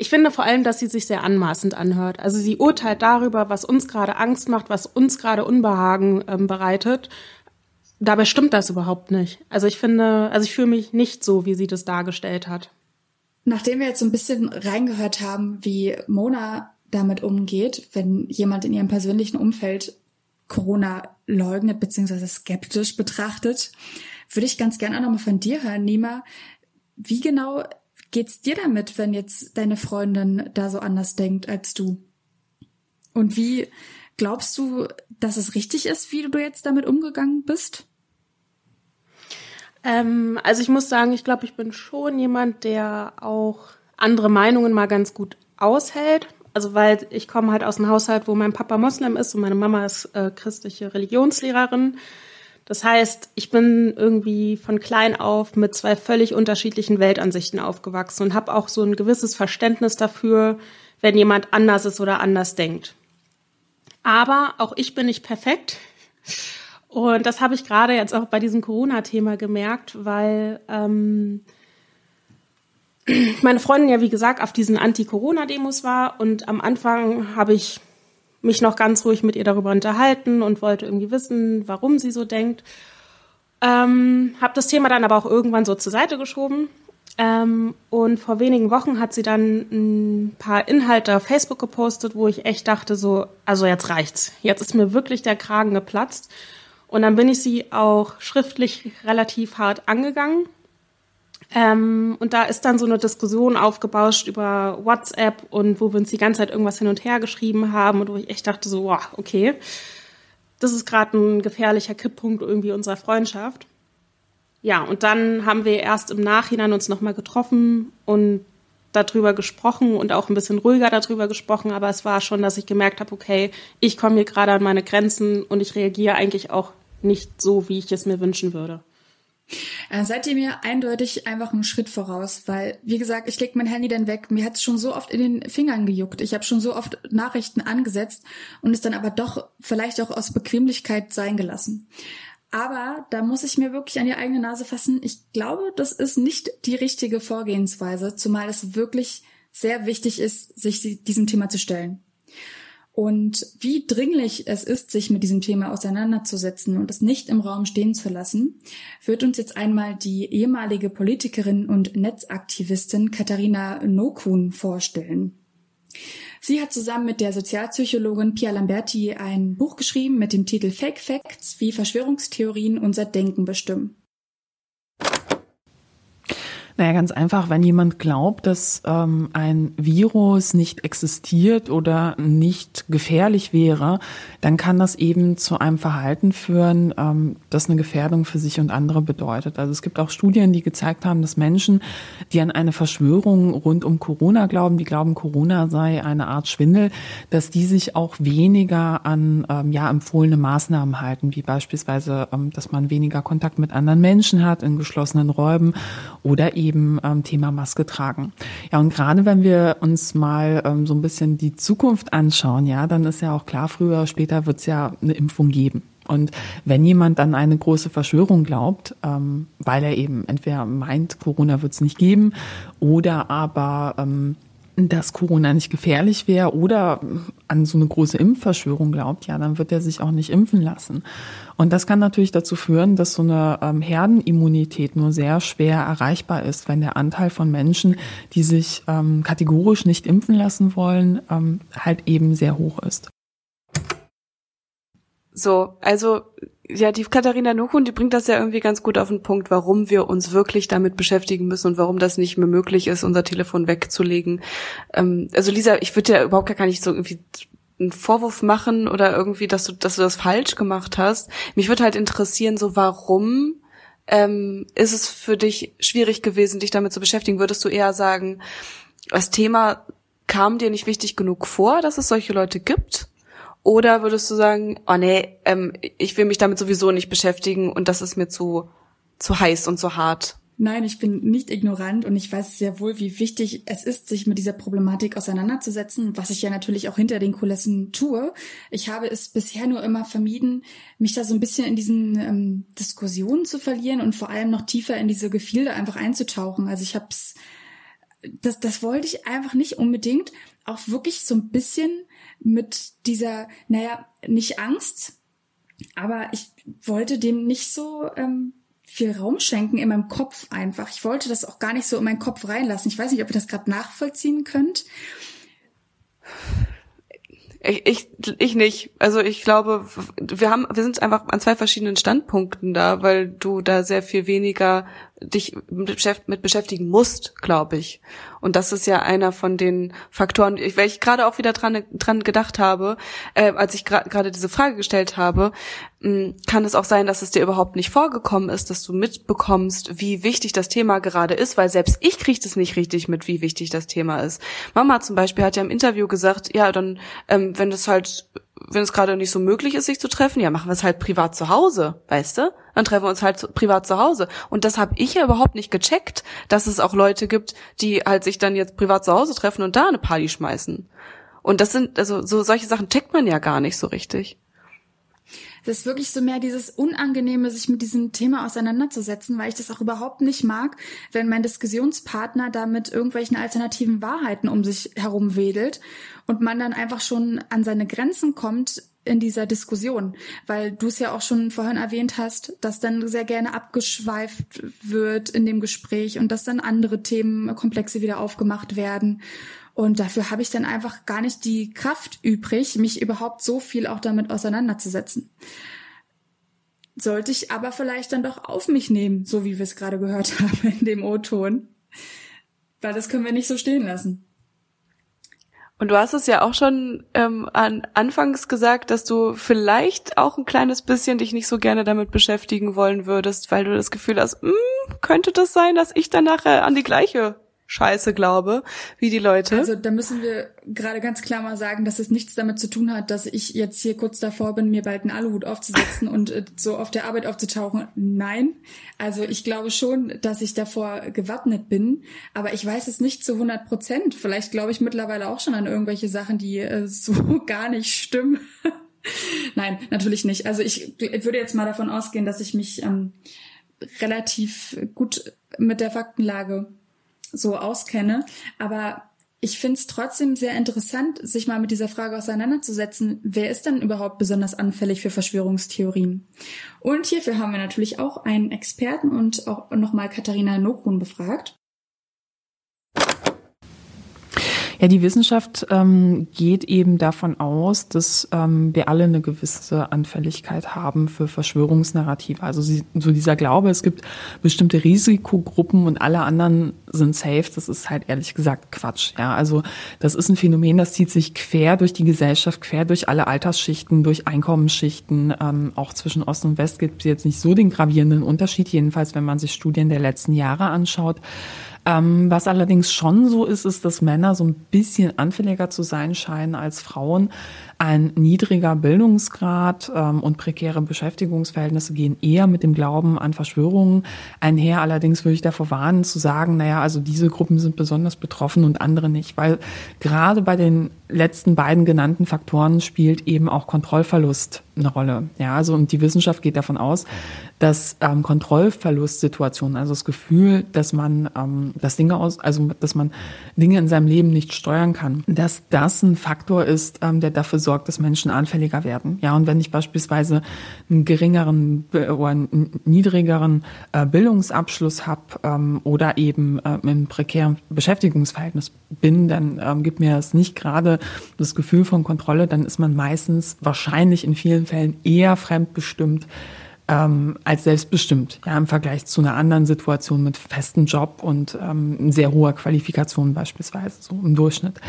Ich finde vor allem, dass sie sich sehr anmaßend anhört. Also sie urteilt darüber, was uns gerade Angst macht, was uns gerade Unbehagen ähm, bereitet. Dabei stimmt das überhaupt nicht. Also ich finde, also ich fühle mich nicht so, wie sie das dargestellt hat. Nachdem wir jetzt so ein bisschen reingehört haben, wie Mona damit umgeht, wenn jemand in ihrem persönlichen Umfeld Corona leugnet bzw. skeptisch betrachtet, würde ich ganz gerne auch nochmal von dir hören, Nima. Wie genau geht's dir damit, wenn jetzt deine Freundin da so anders denkt als du? Und wie glaubst du, dass es richtig ist, wie du jetzt damit umgegangen bist? Ähm, also ich muss sagen, ich glaube, ich bin schon jemand, der auch andere Meinungen mal ganz gut aushält. Also weil ich komme halt aus einem Haushalt, wo mein Papa Moslem ist und meine Mama ist äh, christliche Religionslehrerin. Das heißt, ich bin irgendwie von klein auf mit zwei völlig unterschiedlichen Weltansichten aufgewachsen und habe auch so ein gewisses Verständnis dafür, wenn jemand anders ist oder anders denkt. Aber auch ich bin nicht perfekt. Und das habe ich gerade jetzt auch bei diesem Corona-Thema gemerkt, weil ähm, meine Freundin ja, wie gesagt, auf diesen Anti-Corona-Demos war und am Anfang habe ich mich noch ganz ruhig mit ihr darüber unterhalten und wollte irgendwie wissen, warum sie so denkt. Ähm, habe das Thema dann aber auch irgendwann so zur Seite geschoben. Ähm, und vor wenigen Wochen hat sie dann ein paar Inhalte auf Facebook gepostet, wo ich echt dachte, so, also jetzt reicht's. Jetzt ist mir wirklich der Kragen geplatzt. Und dann bin ich sie auch schriftlich relativ hart angegangen ähm, und da ist dann so eine Diskussion aufgebauscht über WhatsApp und wo wir uns die ganze Zeit irgendwas hin und her geschrieben haben und wo ich echt dachte so, wow, okay, das ist gerade ein gefährlicher Kipppunkt irgendwie unserer Freundschaft. Ja, und dann haben wir erst im Nachhinein uns nochmal getroffen und darüber gesprochen und auch ein bisschen ruhiger darüber gesprochen, aber es war schon, dass ich gemerkt habe, okay, ich komme hier gerade an meine Grenzen und ich reagiere eigentlich auch nicht so, wie ich es mir wünschen würde. Äh, seid ihr mir eindeutig einfach einen Schritt voraus, weil, wie gesagt, ich leg mein Handy dann weg. Mir hat es schon so oft in den Fingern gejuckt. Ich habe schon so oft Nachrichten angesetzt und es dann aber doch vielleicht auch aus Bequemlichkeit sein gelassen. Aber da muss ich mir wirklich an die eigene Nase fassen. Ich glaube, das ist nicht die richtige Vorgehensweise, zumal es wirklich sehr wichtig ist, sich diesem Thema zu stellen. Und wie dringlich es ist, sich mit diesem Thema auseinanderzusetzen und es nicht im Raum stehen zu lassen, wird uns jetzt einmal die ehemalige Politikerin und Netzaktivistin Katharina Nokun vorstellen. Sie hat zusammen mit der Sozialpsychologin Pia Lamberti ein Buch geschrieben mit dem Titel Fake Facts, wie Verschwörungstheorien unser Denken bestimmen. Naja, ganz einfach, wenn jemand glaubt, dass ähm, ein Virus nicht existiert oder nicht gefährlich wäre, dann kann das eben zu einem Verhalten führen, ähm, das eine Gefährdung für sich und andere bedeutet. Also es gibt auch Studien, die gezeigt haben, dass Menschen, die an eine Verschwörung rund um Corona glauben, die glauben, Corona sei eine Art Schwindel, dass die sich auch weniger an ähm, ja empfohlene Maßnahmen halten, wie beispielsweise, ähm, dass man weniger Kontakt mit anderen Menschen hat in geschlossenen Räumen oder eben eben ähm, Thema Maske tragen. Ja, und gerade wenn wir uns mal ähm, so ein bisschen die Zukunft anschauen, ja, dann ist ja auch klar, früher oder später wird es ja eine Impfung geben. Und wenn jemand dann eine große Verschwörung glaubt, ähm, weil er eben entweder meint, Corona wird es nicht geben, oder aber ähm, dass Corona nicht gefährlich wäre oder an so eine große Impfverschwörung glaubt, ja, dann wird er sich auch nicht impfen lassen. Und das kann natürlich dazu führen, dass so eine ähm, Herdenimmunität nur sehr schwer erreichbar ist, wenn der Anteil von Menschen, die sich ähm, kategorisch nicht impfen lassen wollen, ähm, halt eben sehr hoch ist. So, also ja, die Katharina Nukun, die bringt das ja irgendwie ganz gut auf den Punkt, warum wir uns wirklich damit beschäftigen müssen und warum das nicht mehr möglich ist, unser Telefon wegzulegen. Ähm, also Lisa, ich würde ja überhaupt gar nicht so irgendwie einen Vorwurf machen oder irgendwie, dass du, dass du das falsch gemacht hast. Mich würde halt interessieren, so warum ähm, ist es für dich schwierig gewesen, dich damit zu beschäftigen? Würdest du eher sagen, das Thema kam dir nicht wichtig genug vor, dass es solche Leute gibt? Oder würdest du sagen, oh nee, ähm, ich will mich damit sowieso nicht beschäftigen und das ist mir zu, zu heiß und zu hart? Nein, ich bin nicht ignorant und ich weiß sehr wohl, wie wichtig es ist, sich mit dieser Problematik auseinanderzusetzen, was ich ja natürlich auch hinter den Kulissen tue. Ich habe es bisher nur immer vermieden, mich da so ein bisschen in diesen ähm, Diskussionen zu verlieren und vor allem noch tiefer in diese Gefilde einfach einzutauchen. Also ich habe es, das, das wollte ich einfach nicht unbedingt, auch wirklich so ein bisschen mit dieser, naja, nicht Angst, aber ich wollte dem nicht so ähm, viel Raum schenken in meinem Kopf einfach. Ich wollte das auch gar nicht so in meinen Kopf reinlassen. Ich weiß nicht, ob ihr das gerade nachvollziehen könnt. Ich, ich, ich nicht. Also ich glaube, wir haben, wir sind einfach an zwei verschiedenen Standpunkten da, weil du da sehr viel weniger dich mit beschäftigen musst, glaube ich. Und das ist ja einer von den Faktoren, weil ich gerade auch wieder dran, dran gedacht habe, äh, als ich gerade diese Frage gestellt habe, mh, hm, kann es auch sein, dass es dir überhaupt nicht vorgekommen ist, dass du mitbekommst, wie wichtig das Thema gerade ist, weil selbst ich kriege das nicht richtig mit, wie wichtig das Thema ist. Mama zum Beispiel hat ja im Interview gesagt, ja, dann, ähm, wenn das halt wenn es gerade nicht so möglich ist, sich zu treffen, ja, machen wir es halt privat zu Hause, weißt du? Dann treffen wir uns halt privat zu Hause. Und das habe ich ja überhaupt nicht gecheckt, dass es auch Leute gibt, die halt sich dann jetzt privat zu Hause treffen und da eine Party schmeißen. Und das sind, also so solche Sachen checkt man ja gar nicht so richtig. Das ist wirklich so mehr dieses Unangenehme, sich mit diesem Thema auseinanderzusetzen, weil ich das auch überhaupt nicht mag, wenn mein Diskussionspartner da mit irgendwelchen alternativen Wahrheiten um sich herum wedelt und man dann einfach schon an seine Grenzen kommt in dieser Diskussion, weil du es ja auch schon vorhin erwähnt hast, dass dann sehr gerne abgeschweift wird in dem Gespräch und dass dann andere Themenkomplexe wieder aufgemacht werden. Und dafür habe ich dann einfach gar nicht die Kraft übrig, mich überhaupt so viel auch damit auseinanderzusetzen. Sollte ich aber vielleicht dann doch auf mich nehmen, so wie wir es gerade gehört haben in dem O-Ton. Weil das können wir nicht so stehen lassen. Und du hast es ja auch schon ähm, an anfangs gesagt, dass du vielleicht auch ein kleines bisschen dich nicht so gerne damit beschäftigen wollen würdest, weil du das Gefühl hast, hm, könnte das sein, dass ich dann nachher an die gleiche Scheiße glaube, wie die Leute. Also da müssen wir gerade ganz klar mal sagen, dass es nichts damit zu tun hat, dass ich jetzt hier kurz davor bin, mir bald einen Aluhut aufzusetzen und äh, so auf der Arbeit aufzutauchen. Nein. Also ich glaube schon, dass ich davor gewappnet bin, aber ich weiß es nicht zu 100 Prozent. Vielleicht glaube ich mittlerweile auch schon an irgendwelche Sachen, die äh, so gar nicht stimmen. Nein, natürlich nicht. Also ich, würde jetzt mal davon ausgehen, dass ich mich ähm, relativ gut mit der Faktenlage so auskenne. Aber ich finde es trotzdem sehr interessant, sich mal mit dieser Frage auseinanderzusetzen, wer ist denn überhaupt besonders anfällig für Verschwörungstheorien? Und hierfür haben wir natürlich auch einen Experten und auch nochmal Katharina Nokun befragt. Ja, die Wissenschaft ähm, geht eben davon aus, dass ähm, wir alle eine gewisse Anfälligkeit haben für Verschwörungsnarrative. Also sie, so dieser Glaube, es gibt bestimmte Risikogruppen und alle anderen sind safe, das ist halt ehrlich gesagt Quatsch. Ja, also das ist ein Phänomen, das zieht sich quer durch die Gesellschaft, quer durch alle Altersschichten, durch Einkommensschichten. Ähm, auch zwischen Ost und West gibt es jetzt nicht so den gravierenden Unterschied, jedenfalls wenn man sich Studien der letzten Jahre anschaut. Ähm, was allerdings schon so ist, ist, dass Männer so ein bisschen anfälliger zu sein scheinen als Frauen. Ein niedriger Bildungsgrad ähm, und prekäre Beschäftigungsverhältnisse gehen eher mit dem Glauben an Verschwörungen einher. Allerdings würde ich davor warnen zu sagen, naja, also diese Gruppen sind besonders betroffen und andere nicht, weil gerade bei den letzten beiden genannten Faktoren spielt eben auch Kontrollverlust eine Rolle. Ja, also und die Wissenschaft geht davon aus, dass ähm, Kontrollverlustsituationen, also das Gefühl, dass man ähm, das Dinge aus, also dass man Dinge in seinem Leben nicht steuern kann, dass das ein Faktor ist, ähm, der dafür sorgt, dass Menschen anfälliger werden. Ja, und wenn ich beispielsweise einen geringeren oder einen niedrigeren äh, Bildungsabschluss habe ähm, oder eben äh, im prekären Beschäftigungsverhältnis bin, dann ähm, gibt mir das nicht gerade das Gefühl von Kontrolle, dann ist man meistens wahrscheinlich in vielen Fällen eher fremdbestimmt ähm, als selbstbestimmt, ja, im Vergleich zu einer anderen Situation mit festem Job und ähm, sehr hoher Qualifikation beispielsweise, so im Durchschnitt.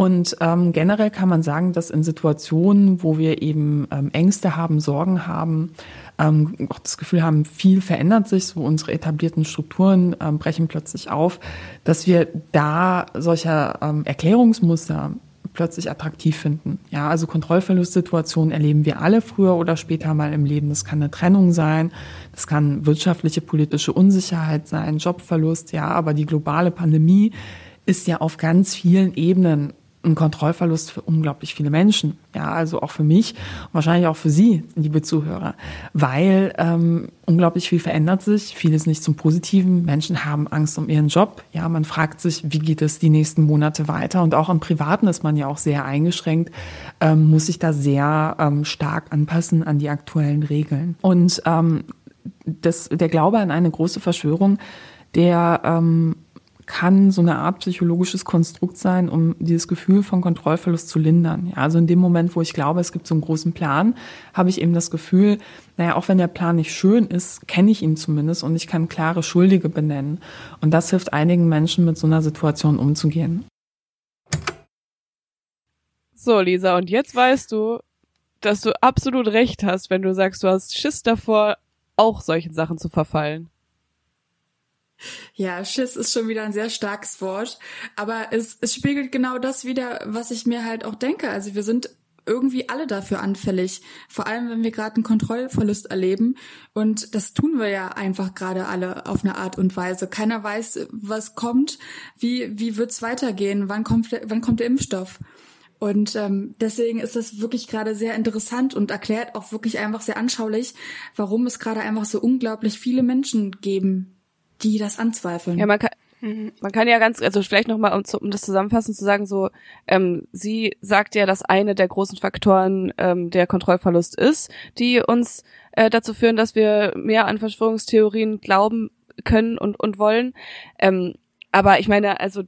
Und ähm, generell kann man sagen, dass in Situationen, wo wir eben ähm, Ängste haben, Sorgen haben, ähm, auch das Gefühl haben, viel verändert sich, so unsere etablierten Strukturen ähm, brechen plötzlich auf, dass wir da solcher ähm, Erklärungsmuster plötzlich attraktiv finden. Ja, also Kontrollverlustsituationen erleben wir alle früher oder später mal im Leben. Das kann eine Trennung sein, das kann wirtschaftliche, politische Unsicherheit sein, Jobverlust, ja, aber die globale Pandemie ist ja auf ganz vielen Ebenen ein Kontrollverlust für unglaublich viele Menschen. Ja, also auch für mich wahrscheinlich auch für Sie, liebe Zuhörer, weil ähm, unglaublich viel verändert sich, vieles nicht zum Positiven. Menschen haben Angst um ihren Job. Ja, man fragt sich, wie geht es die nächsten Monate weiter? Und auch im Privaten ist man ja auch sehr eingeschränkt, ähm, muss sich da sehr ähm, stark anpassen an die aktuellen Regeln. Und ähm, das, der Glaube an eine große Verschwörung, der ähm, kann so eine Art psychologisches Konstrukt sein, um dieses Gefühl von Kontrollverlust zu lindern. Ja, also in dem Moment, wo ich glaube, es gibt so einen großen Plan, habe ich eben das Gefühl, naja, auch wenn der Plan nicht schön ist, kenne ich ihn zumindest und ich kann klare Schuldige benennen. Und das hilft einigen Menschen, mit so einer Situation umzugehen. So, Lisa, und jetzt weißt du, dass du absolut recht hast, wenn du sagst, du hast Schiss davor, auch solchen Sachen zu verfallen. Ja, Schiss ist schon wieder ein sehr starkes Wort, aber es, es spiegelt genau das wieder, was ich mir halt auch denke. Also wir sind irgendwie alle dafür anfällig, vor allem wenn wir gerade einen Kontrollverlust erleben und das tun wir ja einfach gerade alle auf eine Art und Weise. Keiner weiß, was kommt, wie wie wird's weitergehen, wann kommt wann kommt der Impfstoff? Und ähm, deswegen ist das wirklich gerade sehr interessant und erklärt auch wirklich einfach sehr anschaulich, warum es gerade einfach so unglaublich viele Menschen geben, die das anzweifeln. Ja, man kann, man kann ja ganz, also vielleicht nochmal, um, um das zusammenfassend zu sagen, so, ähm, sie sagt ja, dass eine der großen Faktoren ähm, der Kontrollverlust ist, die uns äh, dazu führen, dass wir mehr an Verschwörungstheorien glauben können und, und wollen. Ähm, aber ich meine, also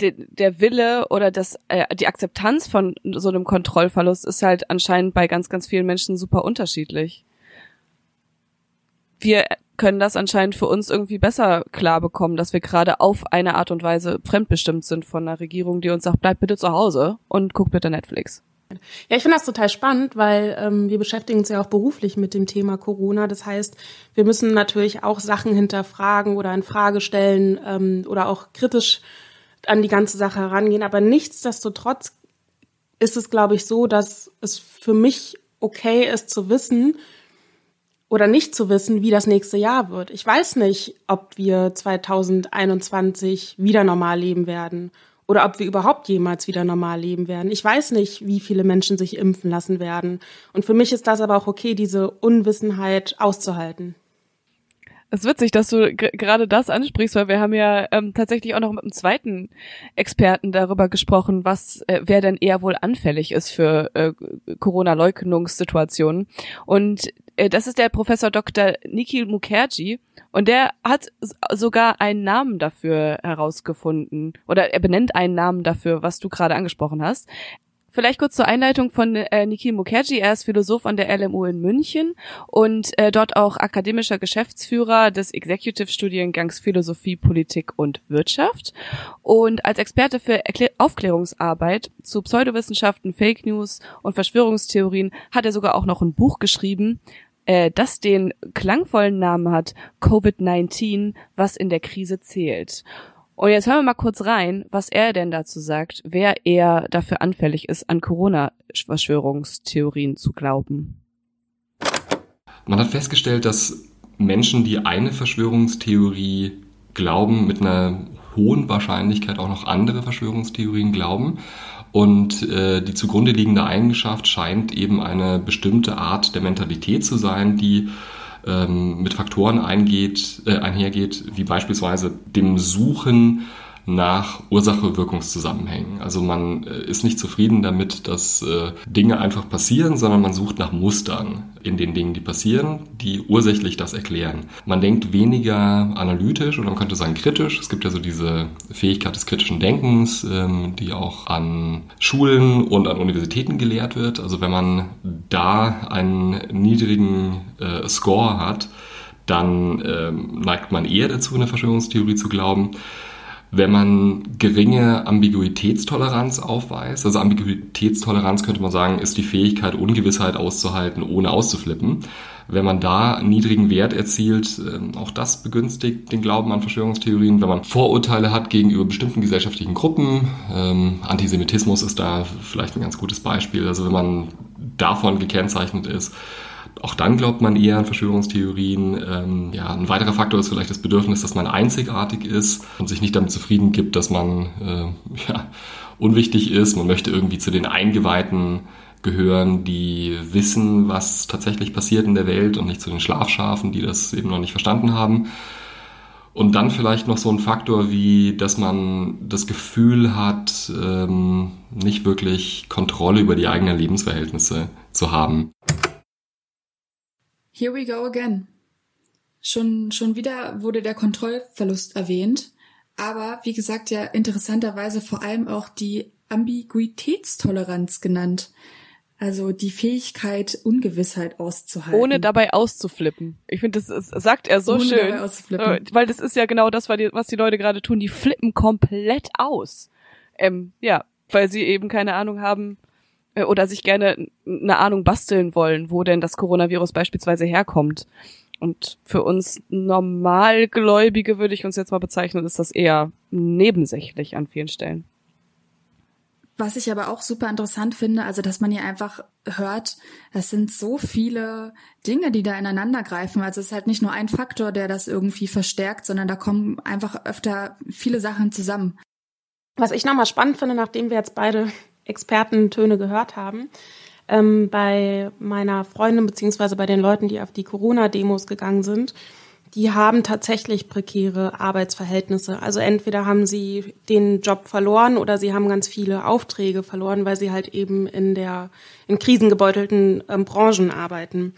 de, der Wille oder das, äh, die Akzeptanz von so einem Kontrollverlust ist halt anscheinend bei ganz, ganz vielen Menschen super unterschiedlich. Wir können das anscheinend für uns irgendwie besser klar bekommen, dass wir gerade auf eine Art und Weise fremdbestimmt sind von einer Regierung, die uns sagt, bleib bitte zu Hause und guck bitte Netflix. Ja, ich finde das total spannend, weil ähm, wir beschäftigen uns ja auch beruflich mit dem Thema Corona. Das heißt, wir müssen natürlich auch Sachen hinterfragen oder in Frage stellen ähm, oder auch kritisch an die ganze Sache herangehen. Aber nichtsdestotrotz ist es, glaube ich, so, dass es für mich okay ist zu wissen oder nicht zu wissen, wie das nächste Jahr wird. Ich weiß nicht, ob wir 2021 wieder normal leben werden oder ob wir überhaupt jemals wieder normal leben werden. Ich weiß nicht, wie viele Menschen sich impfen lassen werden. Und für mich ist das aber auch okay, diese Unwissenheit auszuhalten. Es ist witzig, dass du gerade das ansprichst, weil wir haben ja ähm, tatsächlich auch noch mit einem zweiten Experten darüber gesprochen, was äh, wer denn eher wohl anfällig ist für äh, Corona-Leugnungssituationen. Und äh, das ist der Professor Dr. Nikhil Mukherjee. Und der hat sogar einen Namen dafür herausgefunden. Oder er benennt einen Namen dafür, was du gerade angesprochen hast. Vielleicht kurz zur Einleitung von äh, Nikhil Mukherjee. Er ist Philosoph an der LMU in München und äh, dort auch akademischer Geschäftsführer des Executive-Studiengangs Philosophie, Politik und Wirtschaft. Und als Experte für Erklär Aufklärungsarbeit zu Pseudowissenschaften, Fake News und Verschwörungstheorien hat er sogar auch noch ein Buch geschrieben, äh, das den klangvollen Namen hat Covid-19, was in der Krise zählt. Und jetzt hören wir mal kurz rein, was er denn dazu sagt, wer eher dafür anfällig ist, an Corona-Verschwörungstheorien zu glauben. Man hat festgestellt, dass Menschen, die eine Verschwörungstheorie glauben, mit einer hohen Wahrscheinlichkeit auch noch andere Verschwörungstheorien glauben. Und äh, die zugrunde liegende Eigenschaft scheint eben eine bestimmte Art der Mentalität zu sein, die ähm, mit Faktoren eingeht, äh, einhergeht, wie beispielsweise dem Suchen nach Ursache-Wirkungszusammenhängen. Also man äh, ist nicht zufrieden damit, dass äh, Dinge einfach passieren, sondern man sucht nach Mustern in den Dingen, die passieren, die ursächlich das erklären. Man denkt weniger analytisch oder man könnte sagen kritisch. Es gibt ja so diese Fähigkeit des kritischen Denkens, ähm, die auch an Schulen und an Universitäten gelehrt wird. Also wenn man da einen niedrigen äh, Score hat, dann ähm, neigt man eher dazu, eine Verschwörungstheorie zu glauben wenn man geringe Ambiguitätstoleranz aufweist. Also Ambiguitätstoleranz könnte man sagen, ist die Fähigkeit, Ungewissheit auszuhalten, ohne auszuflippen. Wenn man da niedrigen Wert erzielt, ähm, auch das begünstigt den Glauben an Verschwörungstheorien. Wenn man Vorurteile hat gegenüber bestimmten gesellschaftlichen Gruppen, ähm, Antisemitismus ist da vielleicht ein ganz gutes Beispiel. Also wenn man davon gekennzeichnet ist, auch dann glaubt man eher an Verschwörungstheorien. Ähm, ja, ein weiterer Faktor ist vielleicht das Bedürfnis, dass man einzigartig ist und sich nicht damit zufrieden gibt, dass man äh, ja, unwichtig ist. Man möchte irgendwie zu den Eingeweihten gehören, die wissen, was tatsächlich passiert in der Welt und nicht zu den Schlafschafen, die das eben noch nicht verstanden haben. Und dann vielleicht noch so ein Faktor wie, dass man das Gefühl hat, ähm, nicht wirklich Kontrolle über die eigenen Lebensverhältnisse zu haben. Here we go again. Schon, schon wieder wurde der Kontrollverlust erwähnt, aber wie gesagt ja interessanterweise vor allem auch die Ambiguitätstoleranz genannt. Also die Fähigkeit, Ungewissheit auszuhalten. Ohne dabei auszuflippen. Ich finde, das, das sagt er so Ohne schön. Dabei auszuflippen. Äh, weil das ist ja genau das, was die Leute gerade tun. Die flippen komplett aus. Ähm, ja, weil sie eben keine Ahnung haben, oder sich gerne eine Ahnung basteln wollen, wo denn das Coronavirus beispielsweise herkommt. Und für uns Normalgläubige würde ich uns jetzt mal bezeichnen, ist das eher nebensächlich an vielen Stellen. Was ich aber auch super interessant finde, also dass man hier einfach hört, es sind so viele Dinge, die da ineinander greifen. Also es ist halt nicht nur ein Faktor, der das irgendwie verstärkt, sondern da kommen einfach öfter viele Sachen zusammen. Was ich nochmal spannend finde, nachdem wir jetzt beide Expertentöne gehört haben. Ähm, bei meiner Freundin beziehungsweise bei den Leuten, die auf die Corona-Demos gegangen sind, die haben tatsächlich prekäre Arbeitsverhältnisse. Also entweder haben sie den Job verloren oder sie haben ganz viele Aufträge verloren, weil sie halt eben in der in krisengebeutelten ähm, Branchen arbeiten.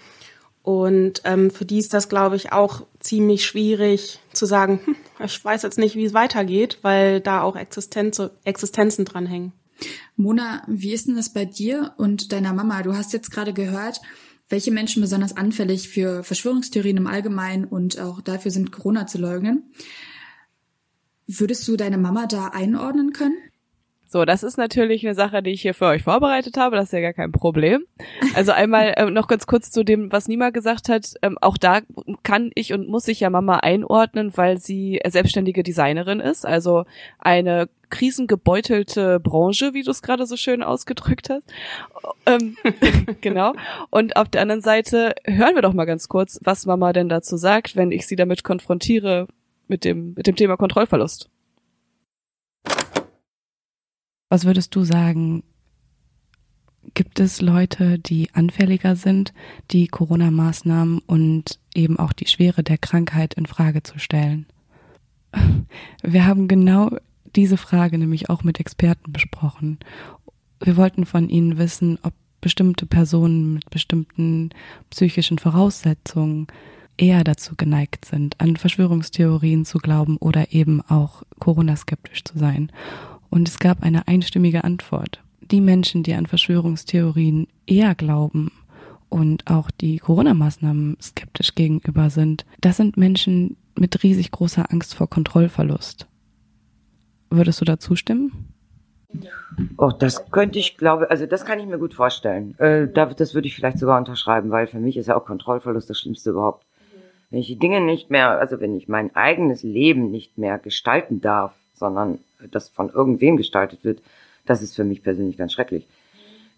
Und ähm, für die ist das, glaube ich, auch ziemlich schwierig zu sagen, hm, ich weiß jetzt nicht, wie es weitergeht, weil da auch Existenz, Existenzen dranhängen. Mona, wie ist denn das bei dir und deiner Mama? Du hast jetzt gerade gehört, welche Menschen besonders anfällig für Verschwörungstheorien im Allgemeinen und auch dafür sind, Corona zu leugnen. Würdest du deine Mama da einordnen können? So, das ist natürlich eine Sache, die ich hier für euch vorbereitet habe. Das ist ja gar kein Problem. Also einmal ähm, noch ganz kurz zu dem, was Nima gesagt hat. Ähm, auch da kann ich und muss ich ja Mama einordnen, weil sie selbstständige Designerin ist. Also eine krisengebeutelte Branche, wie du es gerade so schön ausgedrückt hast. Ähm, genau. Und auf der anderen Seite hören wir doch mal ganz kurz, was Mama denn dazu sagt, wenn ich sie damit konfrontiere mit dem, mit dem Thema Kontrollverlust. Was würdest du sagen? Gibt es Leute, die anfälliger sind, die Corona-Maßnahmen und eben auch die Schwere der Krankheit in Frage zu stellen? Wir haben genau diese Frage nämlich auch mit Experten besprochen. Wir wollten von ihnen wissen, ob bestimmte Personen mit bestimmten psychischen Voraussetzungen eher dazu geneigt sind, an Verschwörungstheorien zu glauben oder eben auch Corona-skeptisch zu sein. Und es gab eine einstimmige Antwort. Die Menschen, die an Verschwörungstheorien eher glauben und auch die Corona-Maßnahmen skeptisch gegenüber sind, das sind Menschen mit riesig großer Angst vor Kontrollverlust. Würdest du da zustimmen? Oh, das könnte ich, glaube, also das kann ich mir gut vorstellen. Äh, das würde ich vielleicht sogar unterschreiben, weil für mich ist ja auch Kontrollverlust das Schlimmste überhaupt. Wenn ich die Dinge nicht mehr, also wenn ich mein eigenes Leben nicht mehr gestalten darf, sondern das von irgendwem gestaltet wird, das ist für mich persönlich ganz schrecklich.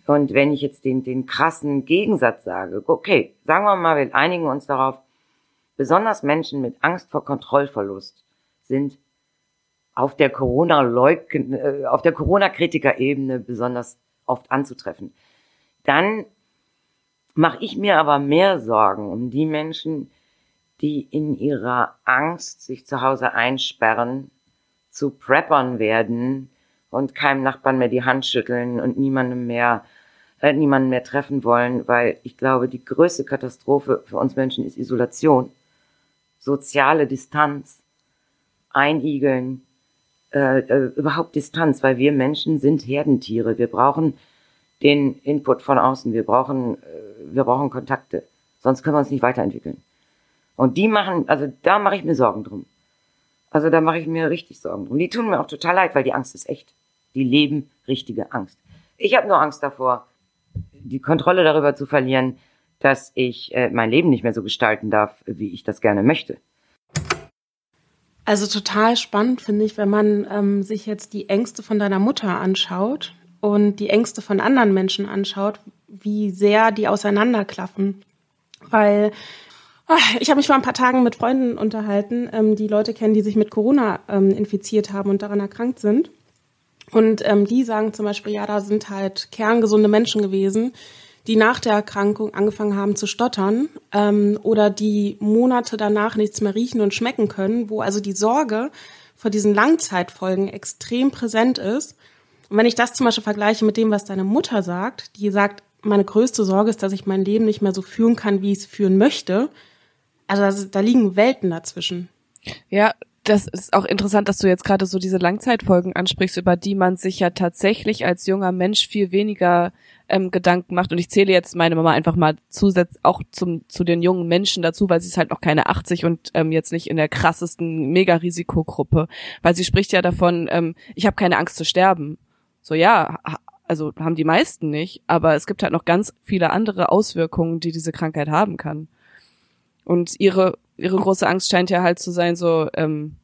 Und wenn ich jetzt den, den krassen Gegensatz sage, okay, sagen wir mal, wir einigen uns darauf, besonders Menschen mit Angst vor Kontrollverlust sind auf der Corona-Leugn, äh, auf der Corona-Kritiker-Ebene besonders oft anzutreffen. Dann mache ich mir aber mehr Sorgen um die Menschen, die in ihrer Angst sich zu Hause einsperren zu Preppern werden und keinem Nachbarn mehr die Hand schütteln und niemandem mehr, äh, niemanden mehr treffen wollen, weil ich glaube, die größte Katastrophe für uns Menschen ist Isolation, soziale Distanz, Einigeln, äh, äh, überhaupt Distanz, weil wir Menschen sind Herdentiere. Wir brauchen den Input von außen, wir brauchen, äh, wir brauchen Kontakte, sonst können wir uns nicht weiterentwickeln. Und die machen, also da mache ich mir Sorgen drum. Also da mache ich mir richtig Sorgen drum. Die tun mir auch total leid, weil die Angst ist echt. Die leben richtige Angst. Ich habe nur Angst davor, die Kontrolle darüber zu verlieren, dass ich äh, mein Leben nicht mehr so gestalten darf, wie ich das gerne möchte. Also total spannend finde ich, wenn man ähm, sich jetzt die Ängste von deiner Mutter anschaut und die Ängste von anderen Menschen anschaut, wie sehr die auseinanderklaffen. Weil ich habe mich vor ein paar Tagen mit Freunden unterhalten, ähm, die Leute kennen, die sich mit Corona ähm, infiziert haben und daran erkrankt sind. Und ähm, die sagen zum Beispiel, ja, da sind halt kerngesunde Menschen gewesen, die nach der Erkrankung angefangen haben zu stottern ähm, oder die Monate danach nichts mehr riechen und schmecken können, wo also die Sorge vor diesen Langzeitfolgen extrem präsent ist. Und wenn ich das zum Beispiel vergleiche mit dem, was deine Mutter sagt, die sagt, meine größte Sorge ist, dass ich mein Leben nicht mehr so führen kann, wie ich es führen möchte, also da liegen Welten dazwischen. Ja, das ist auch interessant, dass du jetzt gerade so diese Langzeitfolgen ansprichst, über die man sich ja tatsächlich als junger Mensch viel weniger ähm, Gedanken macht. Und ich zähle jetzt meine Mama einfach mal zusätzlich auch zum, zu den jungen Menschen dazu, weil sie ist halt noch keine 80 und ähm, jetzt nicht in der krassesten Mega-Risikogruppe. Weil sie spricht ja davon, ähm, ich habe keine Angst zu sterben. So ja, also haben die meisten nicht, aber es gibt halt noch ganz viele andere Auswirkungen, die diese Krankheit haben kann. Und ihre, ihre große Angst scheint ja halt zu sein, so, ähm,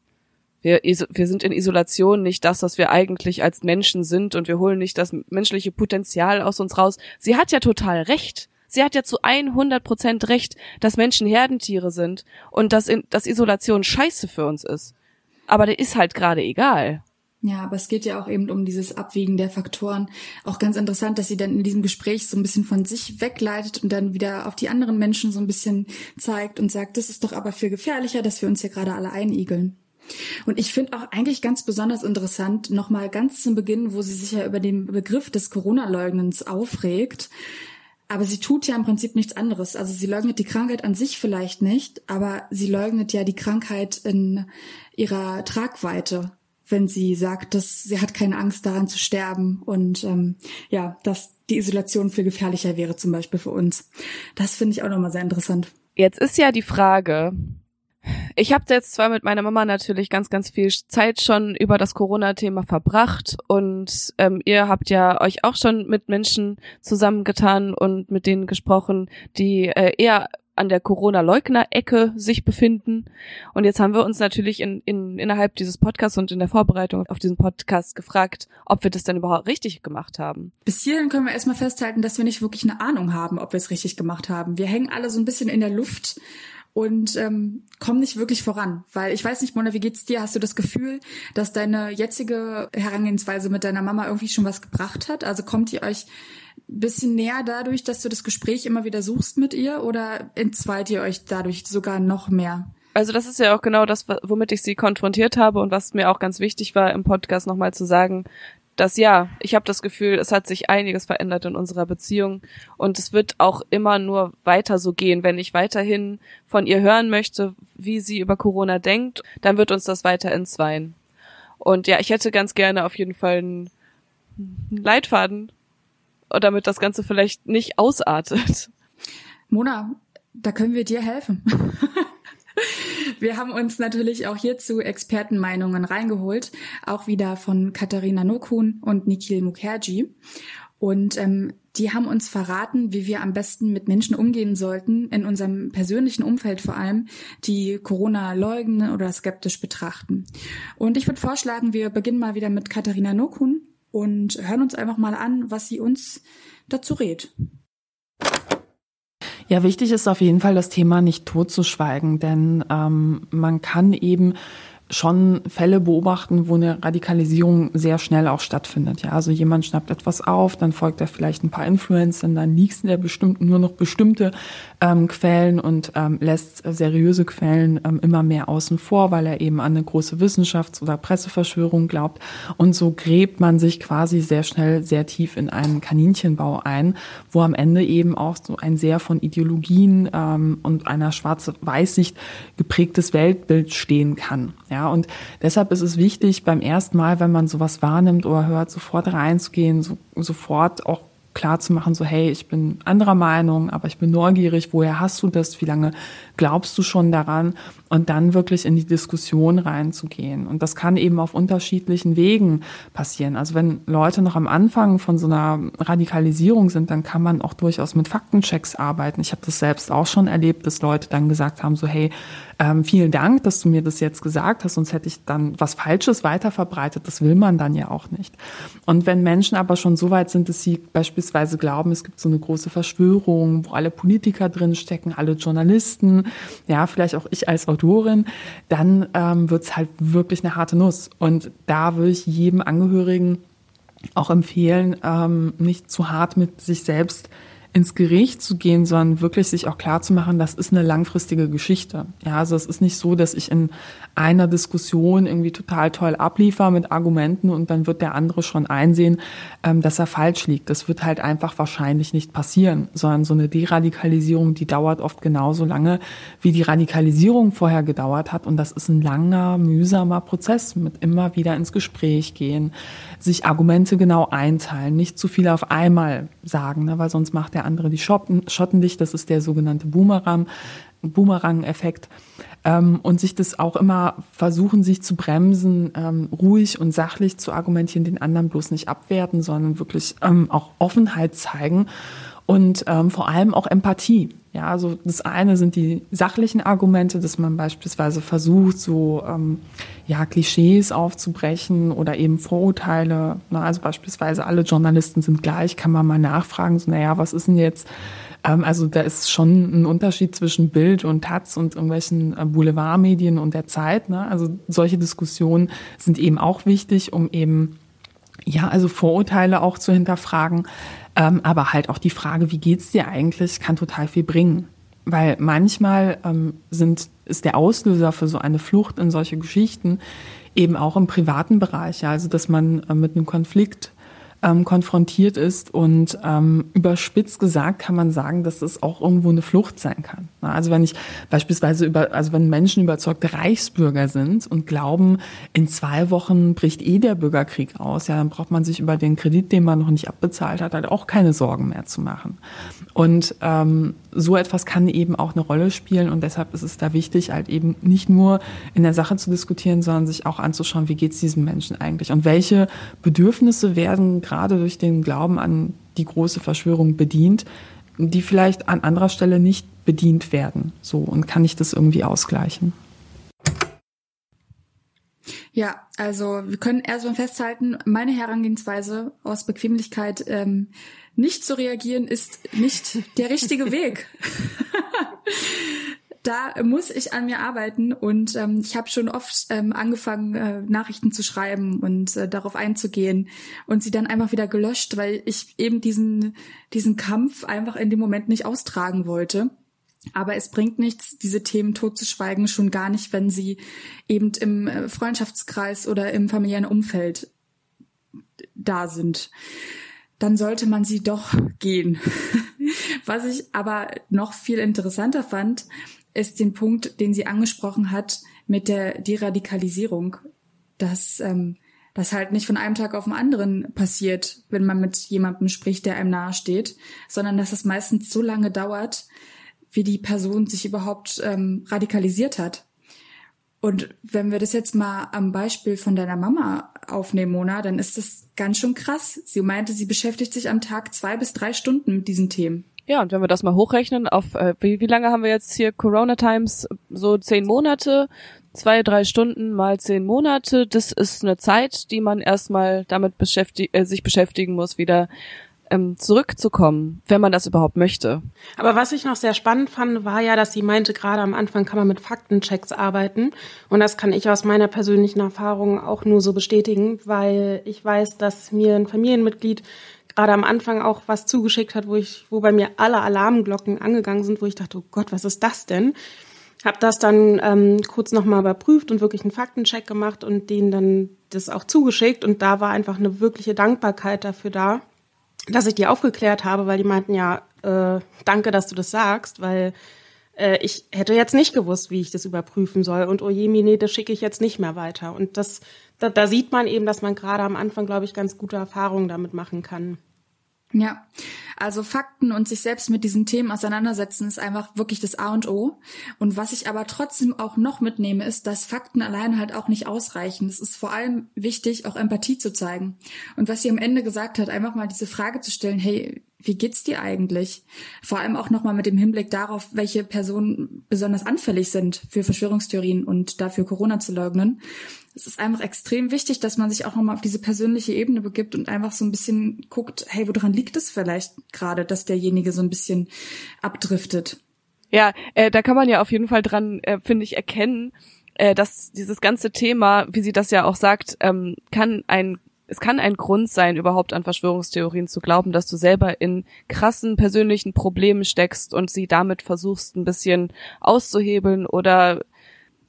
wir, wir sind in Isolation nicht das, was wir eigentlich als Menschen sind und wir holen nicht das menschliche Potenzial aus uns raus. Sie hat ja total recht. Sie hat ja zu 100 Prozent recht, dass Menschen Herdentiere sind und dass, in, dass Isolation scheiße für uns ist. Aber der ist halt gerade egal. Ja, aber es geht ja auch eben um dieses Abwägen der Faktoren. Auch ganz interessant, dass sie dann in diesem Gespräch so ein bisschen von sich wegleitet und dann wieder auf die anderen Menschen so ein bisschen zeigt und sagt, das ist doch aber viel gefährlicher, dass wir uns hier gerade alle einigeln. Und ich finde auch eigentlich ganz besonders interessant, nochmal ganz zum Beginn, wo sie sich ja über den Begriff des Corona-Leugnens aufregt. Aber sie tut ja im Prinzip nichts anderes. Also sie leugnet die Krankheit an sich vielleicht nicht, aber sie leugnet ja die Krankheit in ihrer Tragweite wenn sie sagt, dass sie hat keine Angst daran zu sterben und ähm, ja, dass die Isolation viel gefährlicher wäre zum Beispiel für uns. Das finde ich auch nochmal sehr interessant. Jetzt ist ja die Frage, ich habe jetzt zwar mit meiner Mama natürlich ganz, ganz viel Zeit schon über das Corona-Thema verbracht und ähm, ihr habt ja euch auch schon mit Menschen zusammengetan und mit denen gesprochen, die äh, eher an der Corona-Leugner-Ecke sich befinden. Und jetzt haben wir uns natürlich in, in, innerhalb dieses Podcasts und in der Vorbereitung auf diesen Podcast gefragt, ob wir das denn überhaupt richtig gemacht haben. Bis hierhin können wir erstmal festhalten, dass wir nicht wirklich eine Ahnung haben, ob wir es richtig gemacht haben. Wir hängen alle so ein bisschen in der Luft und ähm, kommen nicht wirklich voran. Weil ich weiß nicht, Mona, wie geht's dir? Hast du das Gefühl, dass deine jetzige Herangehensweise mit deiner Mama irgendwie schon was gebracht hat? Also kommt ihr euch bisschen näher dadurch, dass du das Gespräch immer wieder suchst mit ihr oder entzweit ihr euch dadurch sogar noch mehr? Also das ist ja auch genau das, womit ich sie konfrontiert habe und was mir auch ganz wichtig war im Podcast nochmal zu sagen, dass ja, ich habe das Gefühl, es hat sich einiges verändert in unserer Beziehung und es wird auch immer nur weiter so gehen. Wenn ich weiterhin von ihr hören möchte, wie sie über Corona denkt, dann wird uns das weiter entzweien. Und ja, ich hätte ganz gerne auf jeden Fall einen Leitfaden damit das Ganze vielleicht nicht ausartet. Mona, da können wir dir helfen. Wir haben uns natürlich auch hierzu Expertenmeinungen reingeholt, auch wieder von Katharina Nokun und Nikhil Mukherjee. Und ähm, die haben uns verraten, wie wir am besten mit Menschen umgehen sollten, in unserem persönlichen Umfeld vor allem, die Corona leugnen oder skeptisch betrachten. Und ich würde vorschlagen, wir beginnen mal wieder mit Katharina Nokun und hören uns einfach mal an, was sie uns dazu rät. Ja, wichtig ist auf jeden Fall das Thema nicht totzuschweigen, denn ähm, man kann eben schon Fälle beobachten, wo eine Radikalisierung sehr schnell auch stattfindet. Ja, also jemand schnappt etwas auf, dann folgt er vielleicht ein paar Influencern, dann liest er bestimmt nur noch bestimmte ähm, Quellen und ähm, lässt seriöse Quellen ähm, immer mehr außen vor, weil er eben an eine große Wissenschafts- oder Presseverschwörung glaubt. Und so gräbt man sich quasi sehr schnell sehr tief in einen Kaninchenbau ein, wo am Ende eben auch so ein sehr von Ideologien ähm, und einer schwarz-weiß-Sicht geprägtes Weltbild stehen kann. Ja, und deshalb ist es wichtig, beim ersten Mal, wenn man sowas wahrnimmt oder hört, sofort reinzugehen, so, sofort auch klar zu machen, so hey, ich bin anderer Meinung, aber ich bin neugierig, woher hast du das, wie lange glaubst du schon daran und dann wirklich in die Diskussion reinzugehen. Und das kann eben auf unterschiedlichen Wegen passieren. Also wenn Leute noch am Anfang von so einer Radikalisierung sind, dann kann man auch durchaus mit Faktenchecks arbeiten. Ich habe das selbst auch schon erlebt, dass Leute dann gesagt haben, so hey, ähm, vielen Dank, dass du mir das jetzt gesagt hast, sonst hätte ich dann was Falsches weiterverbreitet. Das will man dann ja auch nicht. Und wenn Menschen aber schon so weit sind, dass sie beispielsweise glauben, es gibt so eine große Verschwörung, wo alle Politiker drinstecken, alle Journalisten, ja, vielleicht auch ich als Autorin, dann ähm, wird es halt wirklich eine harte Nuss. Und da würde ich jedem Angehörigen auch empfehlen, ähm, nicht zu hart mit sich selbst ins Gericht zu gehen, sondern wirklich sich auch klar zu machen, das ist eine langfristige Geschichte. Ja, also es ist nicht so, dass ich in einer Diskussion irgendwie total toll abliefer mit Argumenten und dann wird der andere schon einsehen, ähm, dass er falsch liegt. Das wird halt einfach wahrscheinlich nicht passieren, sondern so eine Deradikalisierung, die dauert oft genauso lange, wie die Radikalisierung vorher gedauert hat. Und das ist ein langer, mühsamer Prozess mit immer wieder ins Gespräch gehen, sich Argumente genau einteilen, nicht zu viel auf einmal sagen, ne, weil sonst macht der andere die Schotten, Schotten dicht. Das ist der sogenannte Boomerang, Boomerang-Effekt. Ähm, und sich das auch immer versuchen, sich zu bremsen, ähm, ruhig und sachlich zu argumentieren, den anderen bloß nicht abwerten, sondern wirklich ähm, auch Offenheit zeigen und ähm, vor allem auch Empathie. Ja, also das eine sind die sachlichen Argumente, dass man beispielsweise versucht, so ähm, ja Klischees aufzubrechen oder eben Vorurteile. Na, also beispielsweise alle Journalisten sind gleich, kann man mal nachfragen, so naja, was ist denn jetzt? Ähm, also da ist schon ein Unterschied zwischen Bild und Taz und irgendwelchen äh, Boulevardmedien und der Zeit. Ne? Also solche Diskussionen sind eben auch wichtig, um eben ja, also Vorurteile auch zu hinterfragen. Ähm, aber halt auch die Frage, wie geht's dir eigentlich, kann total viel bringen. Weil manchmal ähm, sind, ist der Auslöser für so eine Flucht in solche Geschichten eben auch im privaten Bereich. Ja, also dass man äh, mit einem Konflikt ähm, konfrontiert ist. Und ähm, überspitzt gesagt kann man sagen, dass es auch irgendwo eine Flucht sein kann. Also wenn ich beispielsweise über, also wenn Menschen überzeugte Reichsbürger sind und glauben, in zwei Wochen bricht eh der Bürgerkrieg aus, ja, dann braucht man sich über den Kredit, den man noch nicht abbezahlt hat, halt auch keine Sorgen mehr zu machen. Und ähm, so etwas kann eben auch eine Rolle spielen und deshalb ist es da wichtig, halt eben nicht nur in der Sache zu diskutieren, sondern sich auch anzuschauen, wie geht es diesem Menschen eigentlich und welche Bedürfnisse werden gerade durch den Glauben an die große Verschwörung bedient, die vielleicht an anderer Stelle nicht bedient werden. So und kann ich das irgendwie ausgleichen? Ja, also wir können erstmal festhalten, meine Herangehensweise aus Bequemlichkeit ähm, nicht zu reagieren ist nicht der richtige Weg. da muss ich an mir arbeiten und ähm, ich habe schon oft ähm, angefangen, äh, Nachrichten zu schreiben und äh, darauf einzugehen und sie dann einfach wieder gelöscht, weil ich eben diesen, diesen Kampf einfach in dem Moment nicht austragen wollte. Aber es bringt nichts, diese Themen totzuschweigen, schon gar nicht, wenn sie eben im äh, Freundschaftskreis oder im familiären Umfeld da sind dann sollte man sie doch gehen. Was ich aber noch viel interessanter fand, ist den Punkt, den sie angesprochen hat mit der Deradikalisierung, dass ähm, das halt nicht von einem Tag auf den anderen passiert, wenn man mit jemandem spricht, der einem nahesteht, sondern dass es meistens so lange dauert, wie die Person sich überhaupt ähm, radikalisiert hat. Und wenn wir das jetzt mal am Beispiel von deiner Mama aufnehmen, Mona, dann ist das ganz schön krass. Sie meinte, sie beschäftigt sich am Tag zwei bis drei Stunden mit diesen Themen. Ja, und wenn wir das mal hochrechnen, auf äh, wie, wie lange haben wir jetzt hier Corona Times? So zehn Monate, zwei, drei Stunden mal zehn Monate. Das ist eine Zeit, die man erstmal damit beschäftigt, äh, sich beschäftigen muss, wieder ähm, zurückzukommen, wenn man das überhaupt möchte. Aber was ich noch sehr spannend fand, war ja, dass sie meinte, gerade am Anfang kann man mit Faktenchecks arbeiten. Und das kann ich aus meiner persönlichen Erfahrung auch nur so bestätigen, weil ich weiß, dass mir ein Familienmitglied gerade am Anfang auch was zugeschickt hat, wo ich, wo bei mir alle Alarmglocken angegangen sind, wo ich dachte, oh Gott, was ist das denn? Hab das dann ähm, kurz nochmal überprüft und wirklich einen Faktencheck gemacht und denen dann das auch zugeschickt und da war einfach eine wirkliche Dankbarkeit dafür da, dass ich die aufgeklärt habe, weil die meinten, ja, äh, danke, dass du das sagst, weil äh, ich hätte jetzt nicht gewusst, wie ich das überprüfen soll. Und oh je, nee, das schicke ich jetzt nicht mehr weiter. Und das, da, da sieht man eben, dass man gerade am Anfang, glaube ich, ganz gute Erfahrungen damit machen kann. Ja, also Fakten und sich selbst mit diesen Themen auseinandersetzen ist einfach wirklich das A und O. Und was ich aber trotzdem auch noch mitnehme, ist, dass Fakten allein halt auch nicht ausreichen. Es ist vor allem wichtig, auch Empathie zu zeigen. Und was sie am Ende gesagt hat, einfach mal diese Frage zu stellen, hey, wie geht's dir eigentlich? Vor allem auch nochmal mit dem Hinblick darauf, welche Personen besonders anfällig sind für Verschwörungstheorien und dafür Corona zu leugnen. Es ist einfach extrem wichtig, dass man sich auch nochmal auf diese persönliche Ebene begibt und einfach so ein bisschen guckt, hey, woran liegt es vielleicht gerade, dass derjenige so ein bisschen abdriftet? Ja, äh, da kann man ja auf jeden Fall dran, äh, finde ich, erkennen, äh, dass dieses ganze Thema, wie sie das ja auch sagt, ähm, kann ein es kann ein Grund sein, überhaupt an Verschwörungstheorien zu glauben, dass du selber in krassen persönlichen Problemen steckst und sie damit versuchst, ein bisschen auszuhebeln oder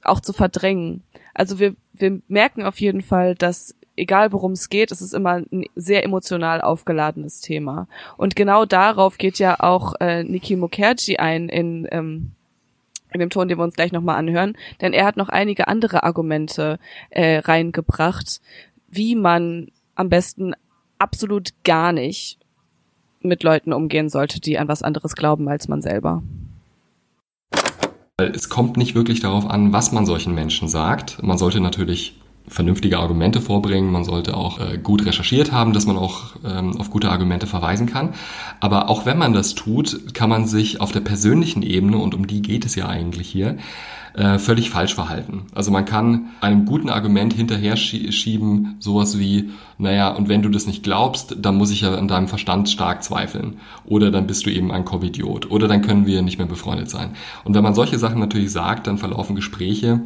auch zu verdrängen. Also wir, wir merken auf jeden Fall, dass egal worum es geht, es ist immer ein sehr emotional aufgeladenes Thema. Und genau darauf geht ja auch äh, Niki Mukherjee ein in, ähm, in dem Ton, den wir uns gleich nochmal anhören. Denn er hat noch einige andere Argumente äh, reingebracht, wie man am besten absolut gar nicht mit Leuten umgehen sollte, die an was anderes glauben als man selber. Es kommt nicht wirklich darauf an, was man solchen Menschen sagt. Man sollte natürlich vernünftige Argumente vorbringen, man sollte auch äh, gut recherchiert haben, dass man auch ähm, auf gute Argumente verweisen kann. Aber auch wenn man das tut, kann man sich auf der persönlichen Ebene, und um die geht es ja eigentlich hier, äh, völlig falsch verhalten. Also man kann einem guten Argument hinterher schieben, sowas wie, naja, und wenn du das nicht glaubst, dann muss ich ja an deinem Verstand stark zweifeln. Oder dann bist du eben ein Covidiot. Oder dann können wir nicht mehr befreundet sein. Und wenn man solche Sachen natürlich sagt, dann verlaufen Gespräche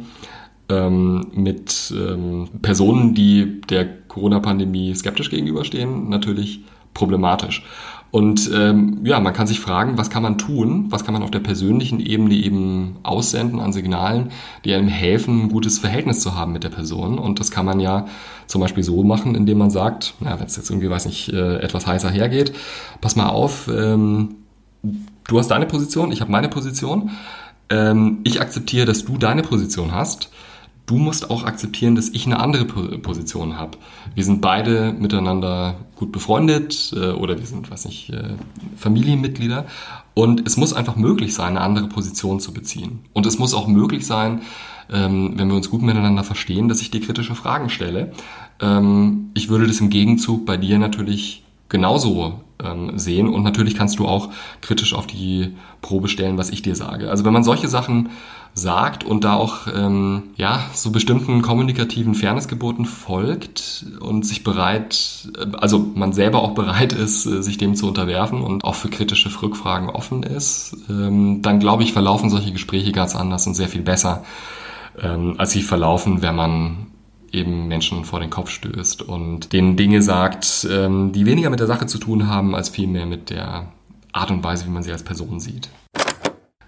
ähm, mit ähm, Personen, die der Corona-Pandemie skeptisch gegenüberstehen, natürlich problematisch. Und ähm, ja, man kann sich fragen, was kann man tun, was kann man auf der persönlichen Ebene eben aussenden an Signalen, die einem helfen, ein gutes Verhältnis zu haben mit der Person. Und das kann man ja zum Beispiel so machen, indem man sagt, na, wenn es jetzt irgendwie, weiß nicht, äh, etwas heißer hergeht, pass mal auf, ähm, du hast deine Position, ich habe meine Position. Ähm, ich akzeptiere, dass du deine Position hast du musst auch akzeptieren, dass ich eine andere Position habe. Wir sind beide miteinander gut befreundet äh, oder wir sind, weiß nicht, äh, Familienmitglieder. Und es muss einfach möglich sein, eine andere Position zu beziehen. Und es muss auch möglich sein, ähm, wenn wir uns gut miteinander verstehen, dass ich dir kritische Fragen stelle. Ähm, ich würde das im Gegenzug bei dir natürlich genauso ähm, sehen und natürlich kannst du auch kritisch auf die Probe stellen, was ich dir sage. Also wenn man solche Sachen sagt und da auch ähm, ja so bestimmten kommunikativen Fairnessgeboten folgt und sich bereit, äh, also man selber auch bereit ist, äh, sich dem zu unterwerfen und auch für kritische Rückfragen offen ist, ähm, dann glaube ich, verlaufen solche Gespräche ganz anders und sehr viel besser, ähm, als sie verlaufen, wenn man eben Menschen vor den Kopf stößt und denen Dinge sagt, ähm, die weniger mit der Sache zu tun haben, als vielmehr mit der Art und Weise, wie man sie als Person sieht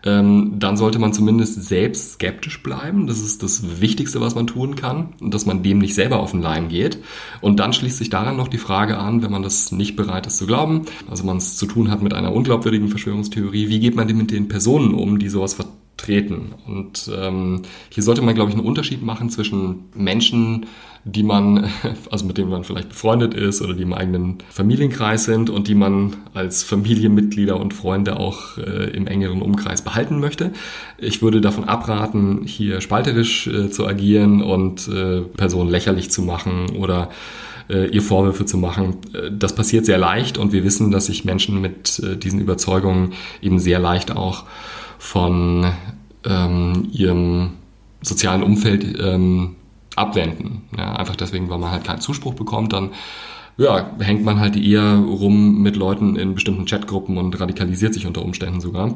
ähm, dann sollte man zumindest selbst skeptisch bleiben. Das ist das Wichtigste, was man tun kann, dass man dem nicht selber auf den Leim geht. Und dann schließt sich daran noch die Frage an, wenn man das nicht bereit ist zu glauben, also man es zu tun hat mit einer unglaubwürdigen Verschwörungstheorie, wie geht man denn mit den Personen um, die sowas vertreten? Und ähm, hier sollte man, glaube ich, einen Unterschied machen zwischen Menschen, die man, also mit denen man vielleicht befreundet ist oder die im eigenen Familienkreis sind und die man als Familienmitglieder und Freunde auch äh, im engeren Umkreis behalten möchte. Ich würde davon abraten, hier spalterisch äh, zu agieren und äh, Personen lächerlich zu machen oder äh, ihr Vorwürfe zu machen. Äh, das passiert sehr leicht und wir wissen, dass sich Menschen mit äh, diesen Überzeugungen eben sehr leicht auch von ähm, ihrem sozialen Umfeld ähm, abwenden. Ja, einfach deswegen, weil man halt keinen Zuspruch bekommt, dann ja, hängt man halt eher rum mit Leuten in bestimmten Chatgruppen und radikalisiert sich unter Umständen sogar.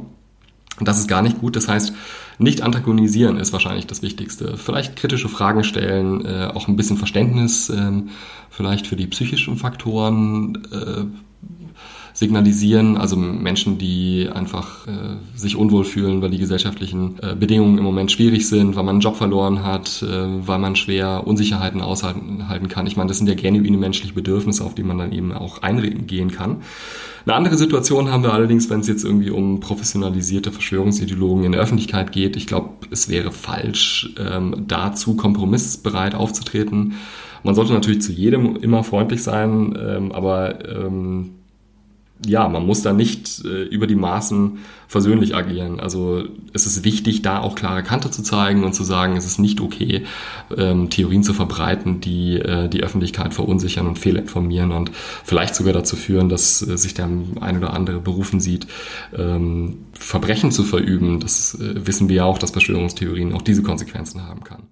Und das ist gar nicht gut. Das heißt, nicht antagonisieren ist wahrscheinlich das Wichtigste. Vielleicht kritische Fragen stellen, äh, auch ein bisschen Verständnis äh, vielleicht für die psychischen Faktoren äh, signalisieren. Also Menschen, die einfach äh, sich unwohl fühlen, weil die gesellschaftlichen äh, Bedingungen im Moment schwierig sind, weil man einen Job verloren hat, äh, weil man schwer Unsicherheiten aushalten kann. Ich meine, das sind ja genuine menschliche Bedürfnisse, auf die man dann eben auch eingehen kann. Eine andere Situation haben wir allerdings, wenn es jetzt irgendwie um professionalisierte Verschwörungsideologen in der Öffentlichkeit geht. Ich glaube, es wäre falsch, ähm, dazu kompromissbereit aufzutreten. Man sollte natürlich zu jedem immer freundlich sein, ähm, aber ähm, ja, man muss da nicht äh, über die Maßen versöhnlich agieren. Also es ist wichtig, da auch klare Kante zu zeigen und zu sagen, es ist nicht okay, ähm, Theorien zu verbreiten, die äh, die Öffentlichkeit verunsichern und fehlinformieren und vielleicht sogar dazu führen, dass äh, sich der ein oder andere berufen sieht, ähm, Verbrechen zu verüben. Das äh, wissen wir ja auch, dass Verschwörungstheorien auch diese Konsequenzen haben kann.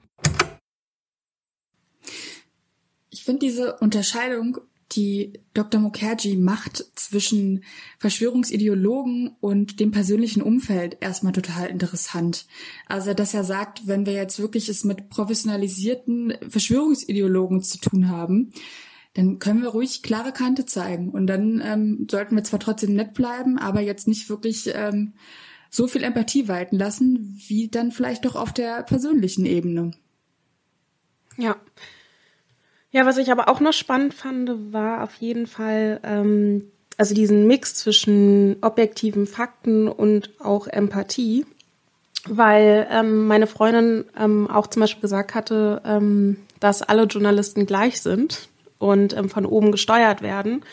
Ich finde diese Unterscheidung die Dr. Mukherjee macht zwischen Verschwörungsideologen und dem persönlichen Umfeld erstmal total interessant. Also, dass er sagt, wenn wir jetzt wirklich es mit professionalisierten Verschwörungsideologen zu tun haben, dann können wir ruhig klare Kante zeigen. Und dann ähm, sollten wir zwar trotzdem nett bleiben, aber jetzt nicht wirklich ähm, so viel Empathie walten lassen, wie dann vielleicht doch auf der persönlichen Ebene. Ja, ja, was ich aber auch noch spannend fand, war auf jeden Fall, ähm, also diesen Mix zwischen objektiven Fakten und auch Empathie, weil ähm, meine Freundin ähm, auch zum Beispiel gesagt hatte, ähm, dass alle Journalisten gleich sind und ähm, von oben gesteuert werden.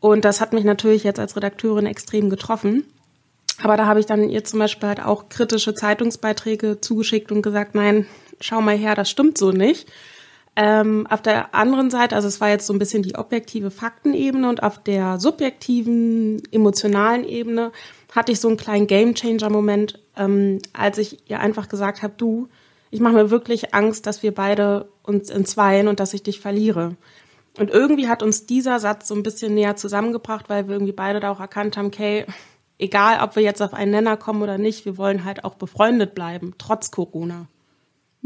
Und das hat mich natürlich jetzt als Redakteurin extrem getroffen. Aber da habe ich dann ihr zum Beispiel halt auch kritische Zeitungsbeiträge zugeschickt und gesagt, nein, schau mal her, das stimmt so nicht. Ähm, auf der anderen Seite, also es war jetzt so ein bisschen die objektive Faktenebene und auf der subjektiven, emotionalen Ebene hatte ich so einen kleinen Gamechanger-Moment, ähm, als ich ihr einfach gesagt habe, du, ich mache mir wirklich Angst, dass wir beide uns entzweien und dass ich dich verliere. Und irgendwie hat uns dieser Satz so ein bisschen näher zusammengebracht, weil wir irgendwie beide da auch erkannt haben, okay, egal ob wir jetzt auf einen Nenner kommen oder nicht, wir wollen halt auch befreundet bleiben, trotz Corona.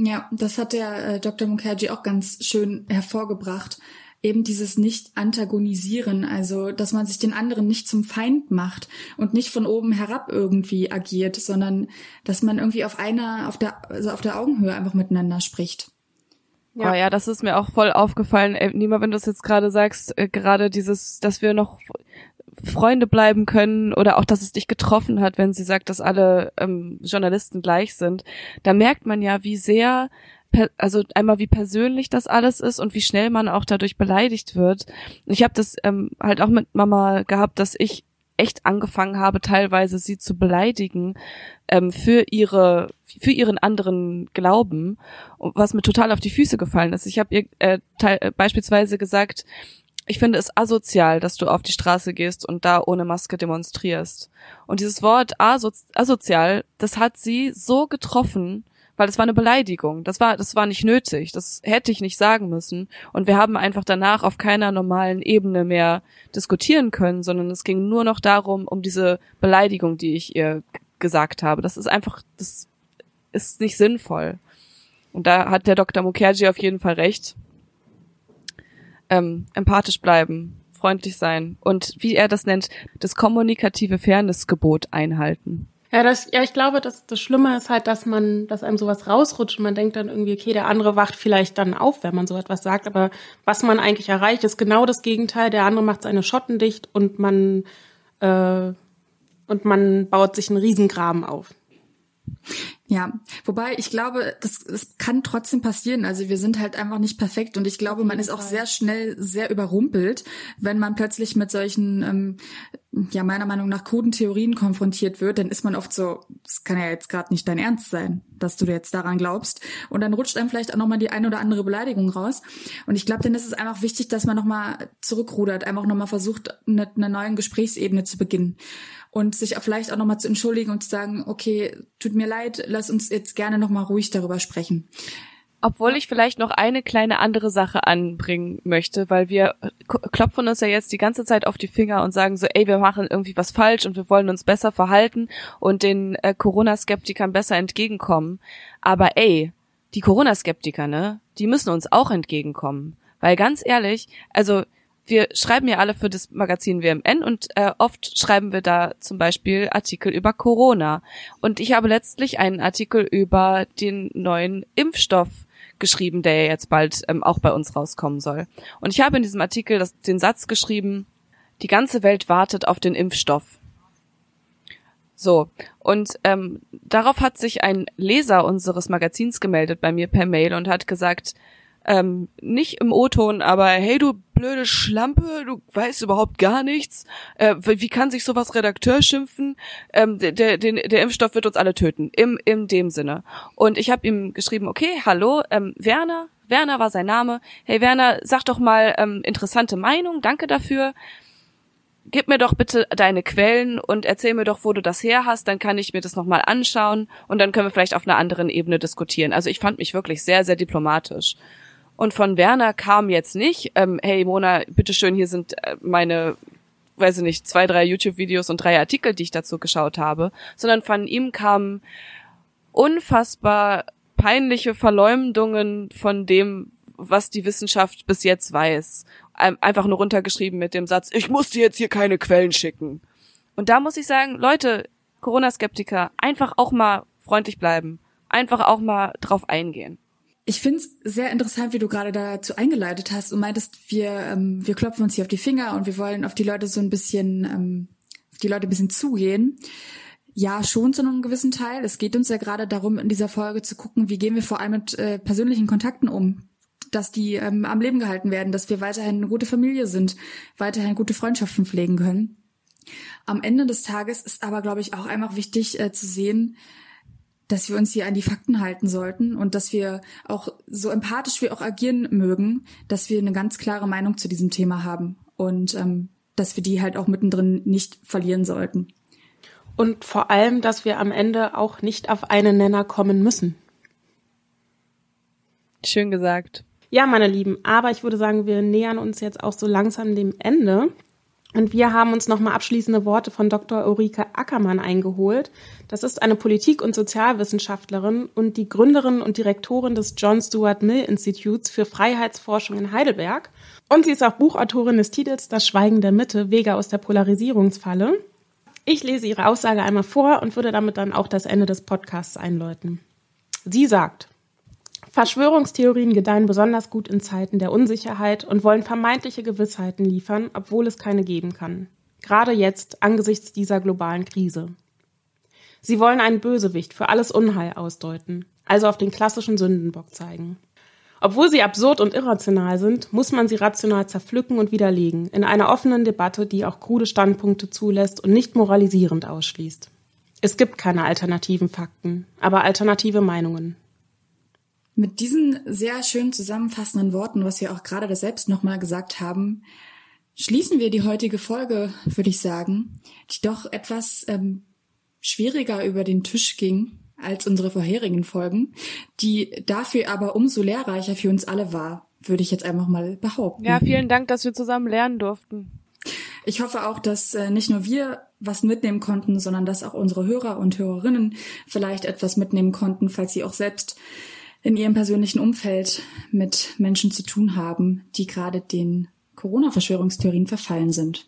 Ja, das hat der äh, Dr. Mukherjee auch ganz schön hervorgebracht. Eben dieses Nicht-Antagonisieren, also dass man sich den anderen nicht zum Feind macht und nicht von oben herab irgendwie agiert, sondern dass man irgendwie auf einer, auf der, also auf der Augenhöhe einfach miteinander spricht. Ja. Oh ja, das ist mir auch voll aufgefallen. Ey, Nima, wenn du es jetzt gerade sagst, äh, gerade dieses, dass wir noch Freunde bleiben können oder auch, dass es dich getroffen hat, wenn sie sagt, dass alle ähm, Journalisten gleich sind, da merkt man ja, wie sehr, also einmal wie persönlich das alles ist und wie schnell man auch dadurch beleidigt wird. Ich habe das ähm, halt auch mit Mama gehabt, dass ich echt angefangen habe, teilweise sie zu beleidigen ähm, für ihre für ihren anderen Glauben, was mir total auf die Füße gefallen ist. Ich habe ihr äh, äh, beispielsweise gesagt, ich finde es asozial, dass du auf die Straße gehst und da ohne Maske demonstrierst. Und dieses Wort aso asozial, das hat sie so getroffen, weil es war eine Beleidigung. Das war, das war nicht nötig. Das hätte ich nicht sagen müssen. Und wir haben einfach danach auf keiner normalen Ebene mehr diskutieren können, sondern es ging nur noch darum, um diese Beleidigung, die ich ihr gesagt habe. Das ist einfach, das ist nicht sinnvoll. Und da hat der Dr. Mukherjee auf jeden Fall recht ähm, empathisch bleiben, freundlich sein und wie er das nennt, das kommunikative Fairnessgebot einhalten. Ja, das, ja, ich glaube, dass das Schlimme ist halt, dass man, dass einem sowas rausrutscht und man denkt dann irgendwie, okay, der andere wacht vielleicht dann auf, wenn man so etwas sagt, aber was man eigentlich erreicht, ist genau das Gegenteil. Der andere macht seine Schotten dicht und man äh, und man baut sich einen Riesengraben auf. Ja, wobei ich glaube, das, das kann trotzdem passieren. Also wir sind halt einfach nicht perfekt und ich glaube, man ist auch sehr schnell sehr überrumpelt, wenn man plötzlich mit solchen, ähm, ja meiner Meinung nach kruden Theorien konfrontiert wird. Dann ist man oft so, das kann ja jetzt gerade nicht dein Ernst sein, dass du jetzt daran glaubst. Und dann rutscht einem vielleicht auch nochmal die eine oder andere Beleidigung raus. Und ich glaube, dann ist es einfach wichtig, dass man nochmal zurückrudert, einfach nochmal versucht, eine, eine neue Gesprächsebene zu beginnen und sich vielleicht auch nochmal zu entschuldigen und zu sagen, okay, tut mir leid, lass uns jetzt gerne nochmal ruhig darüber sprechen. Obwohl ich vielleicht noch eine kleine andere Sache anbringen möchte, weil wir klopfen uns ja jetzt die ganze Zeit auf die Finger und sagen so, ey, wir machen irgendwie was falsch und wir wollen uns besser verhalten und den äh, Corona-Skeptikern besser entgegenkommen. Aber ey, die Corona-Skeptiker, ne, die müssen uns auch entgegenkommen. Weil ganz ehrlich, also wir schreiben ja alle für das Magazin WMN und äh, oft schreiben wir da zum Beispiel Artikel über Corona. Und ich habe letztlich einen Artikel über den neuen Impfstoff geschrieben, der jetzt bald ähm, auch bei uns rauskommen soll. Und ich habe in diesem Artikel das, den Satz geschrieben, die ganze Welt wartet auf den Impfstoff. So, und ähm, darauf hat sich ein Leser unseres Magazins gemeldet bei mir per Mail und hat gesagt, ähm, nicht im O-Ton, aber hey du blöde Schlampe, du weißt überhaupt gar nichts. Äh, wie kann sich sowas Redakteur schimpfen? Ähm, der, der, der Impfstoff wird uns alle töten. Im, in dem Sinne. Und ich habe ihm geschrieben, okay, hallo, ähm, Werner, Werner war sein Name. Hey Werner, sag doch mal ähm, interessante Meinung, danke dafür. Gib mir doch bitte deine Quellen und erzähl mir doch, wo du das her hast, dann kann ich mir das nochmal anschauen und dann können wir vielleicht auf einer anderen Ebene diskutieren. Also ich fand mich wirklich sehr, sehr diplomatisch. Und von Werner kam jetzt nicht, ähm, hey Mona, bitteschön, hier sind äh, meine, weiß ich nicht, zwei, drei YouTube-Videos und drei Artikel, die ich dazu geschaut habe, sondern von ihm kamen unfassbar peinliche Verleumdungen von dem, was die Wissenschaft bis jetzt weiß. Einfach nur runtergeschrieben mit dem Satz, ich muss dir jetzt hier keine Quellen schicken. Und da muss ich sagen, Leute, Corona-Skeptiker, einfach auch mal freundlich bleiben. Einfach auch mal drauf eingehen. Ich finde es sehr interessant, wie du gerade dazu eingeleitet hast und meintest, wir, ähm, wir klopfen uns hier auf die Finger und wir wollen auf die Leute so ein bisschen, ähm, auf die Leute ein bisschen zugehen. Ja, schon zu einem gewissen Teil. Es geht uns ja gerade darum, in dieser Folge zu gucken, wie gehen wir vor allem mit äh, persönlichen Kontakten um, dass die ähm, am Leben gehalten werden, dass wir weiterhin eine gute Familie sind, weiterhin gute Freundschaften pflegen können. Am Ende des Tages ist aber, glaube ich, auch einfach wichtig äh, zu sehen, dass wir uns hier an die Fakten halten sollten und dass wir auch so empathisch wir auch agieren mögen, dass wir eine ganz klare Meinung zu diesem Thema haben und ähm, dass wir die halt auch mittendrin nicht verlieren sollten. Und vor allem, dass wir am Ende auch nicht auf einen Nenner kommen müssen. Schön gesagt. Ja, meine Lieben, aber ich würde sagen, wir nähern uns jetzt auch so langsam dem Ende. Und wir haben uns nochmal abschließende Worte von Dr. Ulrike Ackermann eingeholt. Das ist eine Politik- und Sozialwissenschaftlerin und die Gründerin und Direktorin des John Stuart Mill Instituts für Freiheitsforschung in Heidelberg. Und sie ist auch Buchautorin des Titels Das Schweigen der Mitte, Wege aus der Polarisierungsfalle. Ich lese ihre Aussage einmal vor und würde damit dann auch das Ende des Podcasts einläuten. Sie sagt, Verschwörungstheorien gedeihen besonders gut in Zeiten der Unsicherheit und wollen vermeintliche Gewissheiten liefern, obwohl es keine geben kann. Gerade jetzt angesichts dieser globalen Krise. Sie wollen einen Bösewicht für alles Unheil ausdeuten, also auf den klassischen Sündenbock zeigen. Obwohl sie absurd und irrational sind, muss man sie rational zerpflücken und widerlegen, in einer offenen Debatte, die auch krude Standpunkte zulässt und nicht moralisierend ausschließt. Es gibt keine alternativen Fakten, aber alternative Meinungen. Mit diesen sehr schön zusammenfassenden Worten, was wir auch gerade das selbst nochmal gesagt haben, schließen wir die heutige Folge, würde ich sagen, die doch etwas ähm, schwieriger über den Tisch ging als unsere vorherigen Folgen, die dafür aber umso lehrreicher für uns alle war, würde ich jetzt einfach mal behaupten. Ja, vielen Dank, dass wir zusammen lernen durften. Ich hoffe auch, dass äh, nicht nur wir was mitnehmen konnten, sondern dass auch unsere Hörer und Hörerinnen vielleicht etwas mitnehmen konnten, falls sie auch selbst in ihrem persönlichen Umfeld mit Menschen zu tun haben, die gerade den Corona-Verschwörungstheorien verfallen sind.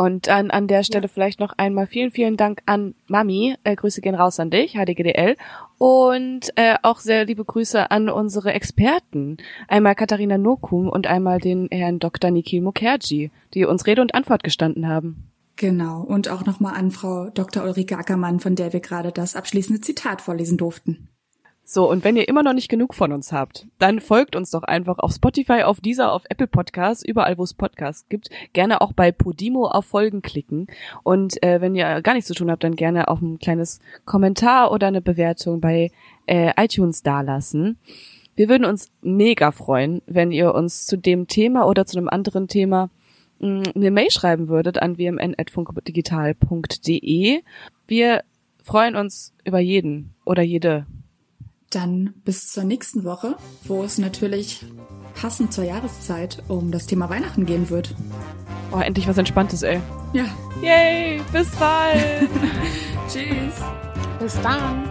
Und an, an der Stelle ja. vielleicht noch einmal vielen, vielen Dank an Mami. Äh, Grüße gehen raus an dich, HDGDL. Und äh, auch sehr liebe Grüße an unsere Experten. Einmal Katharina Nokum und einmal den Herrn Dr. Nikhil Mukherjee, die uns Rede und Antwort gestanden haben. Genau. Und auch nochmal an Frau Dr. Ulrike Ackermann, von der wir gerade das abschließende Zitat vorlesen durften. So, und wenn ihr immer noch nicht genug von uns habt, dann folgt uns doch einfach auf Spotify, auf dieser, auf Apple Podcasts, überall wo es Podcasts gibt. Gerne auch bei Podimo auf Folgen klicken. Und äh, wenn ihr gar nichts zu tun habt, dann gerne auch ein kleines Kommentar oder eine Bewertung bei äh, iTunes dalassen. Wir würden uns mega freuen, wenn ihr uns zu dem Thema oder zu einem anderen Thema mh, mm, eine Mail schreiben würdet an wmn.funkdigital.de. Wir freuen uns über jeden oder jede dann bis zur nächsten Woche, wo es natürlich passend zur Jahreszeit um das Thema Weihnachten gehen wird. Oh, endlich was Entspanntes, ey. Ja. Yay, bis bald. Tschüss. Bis dann.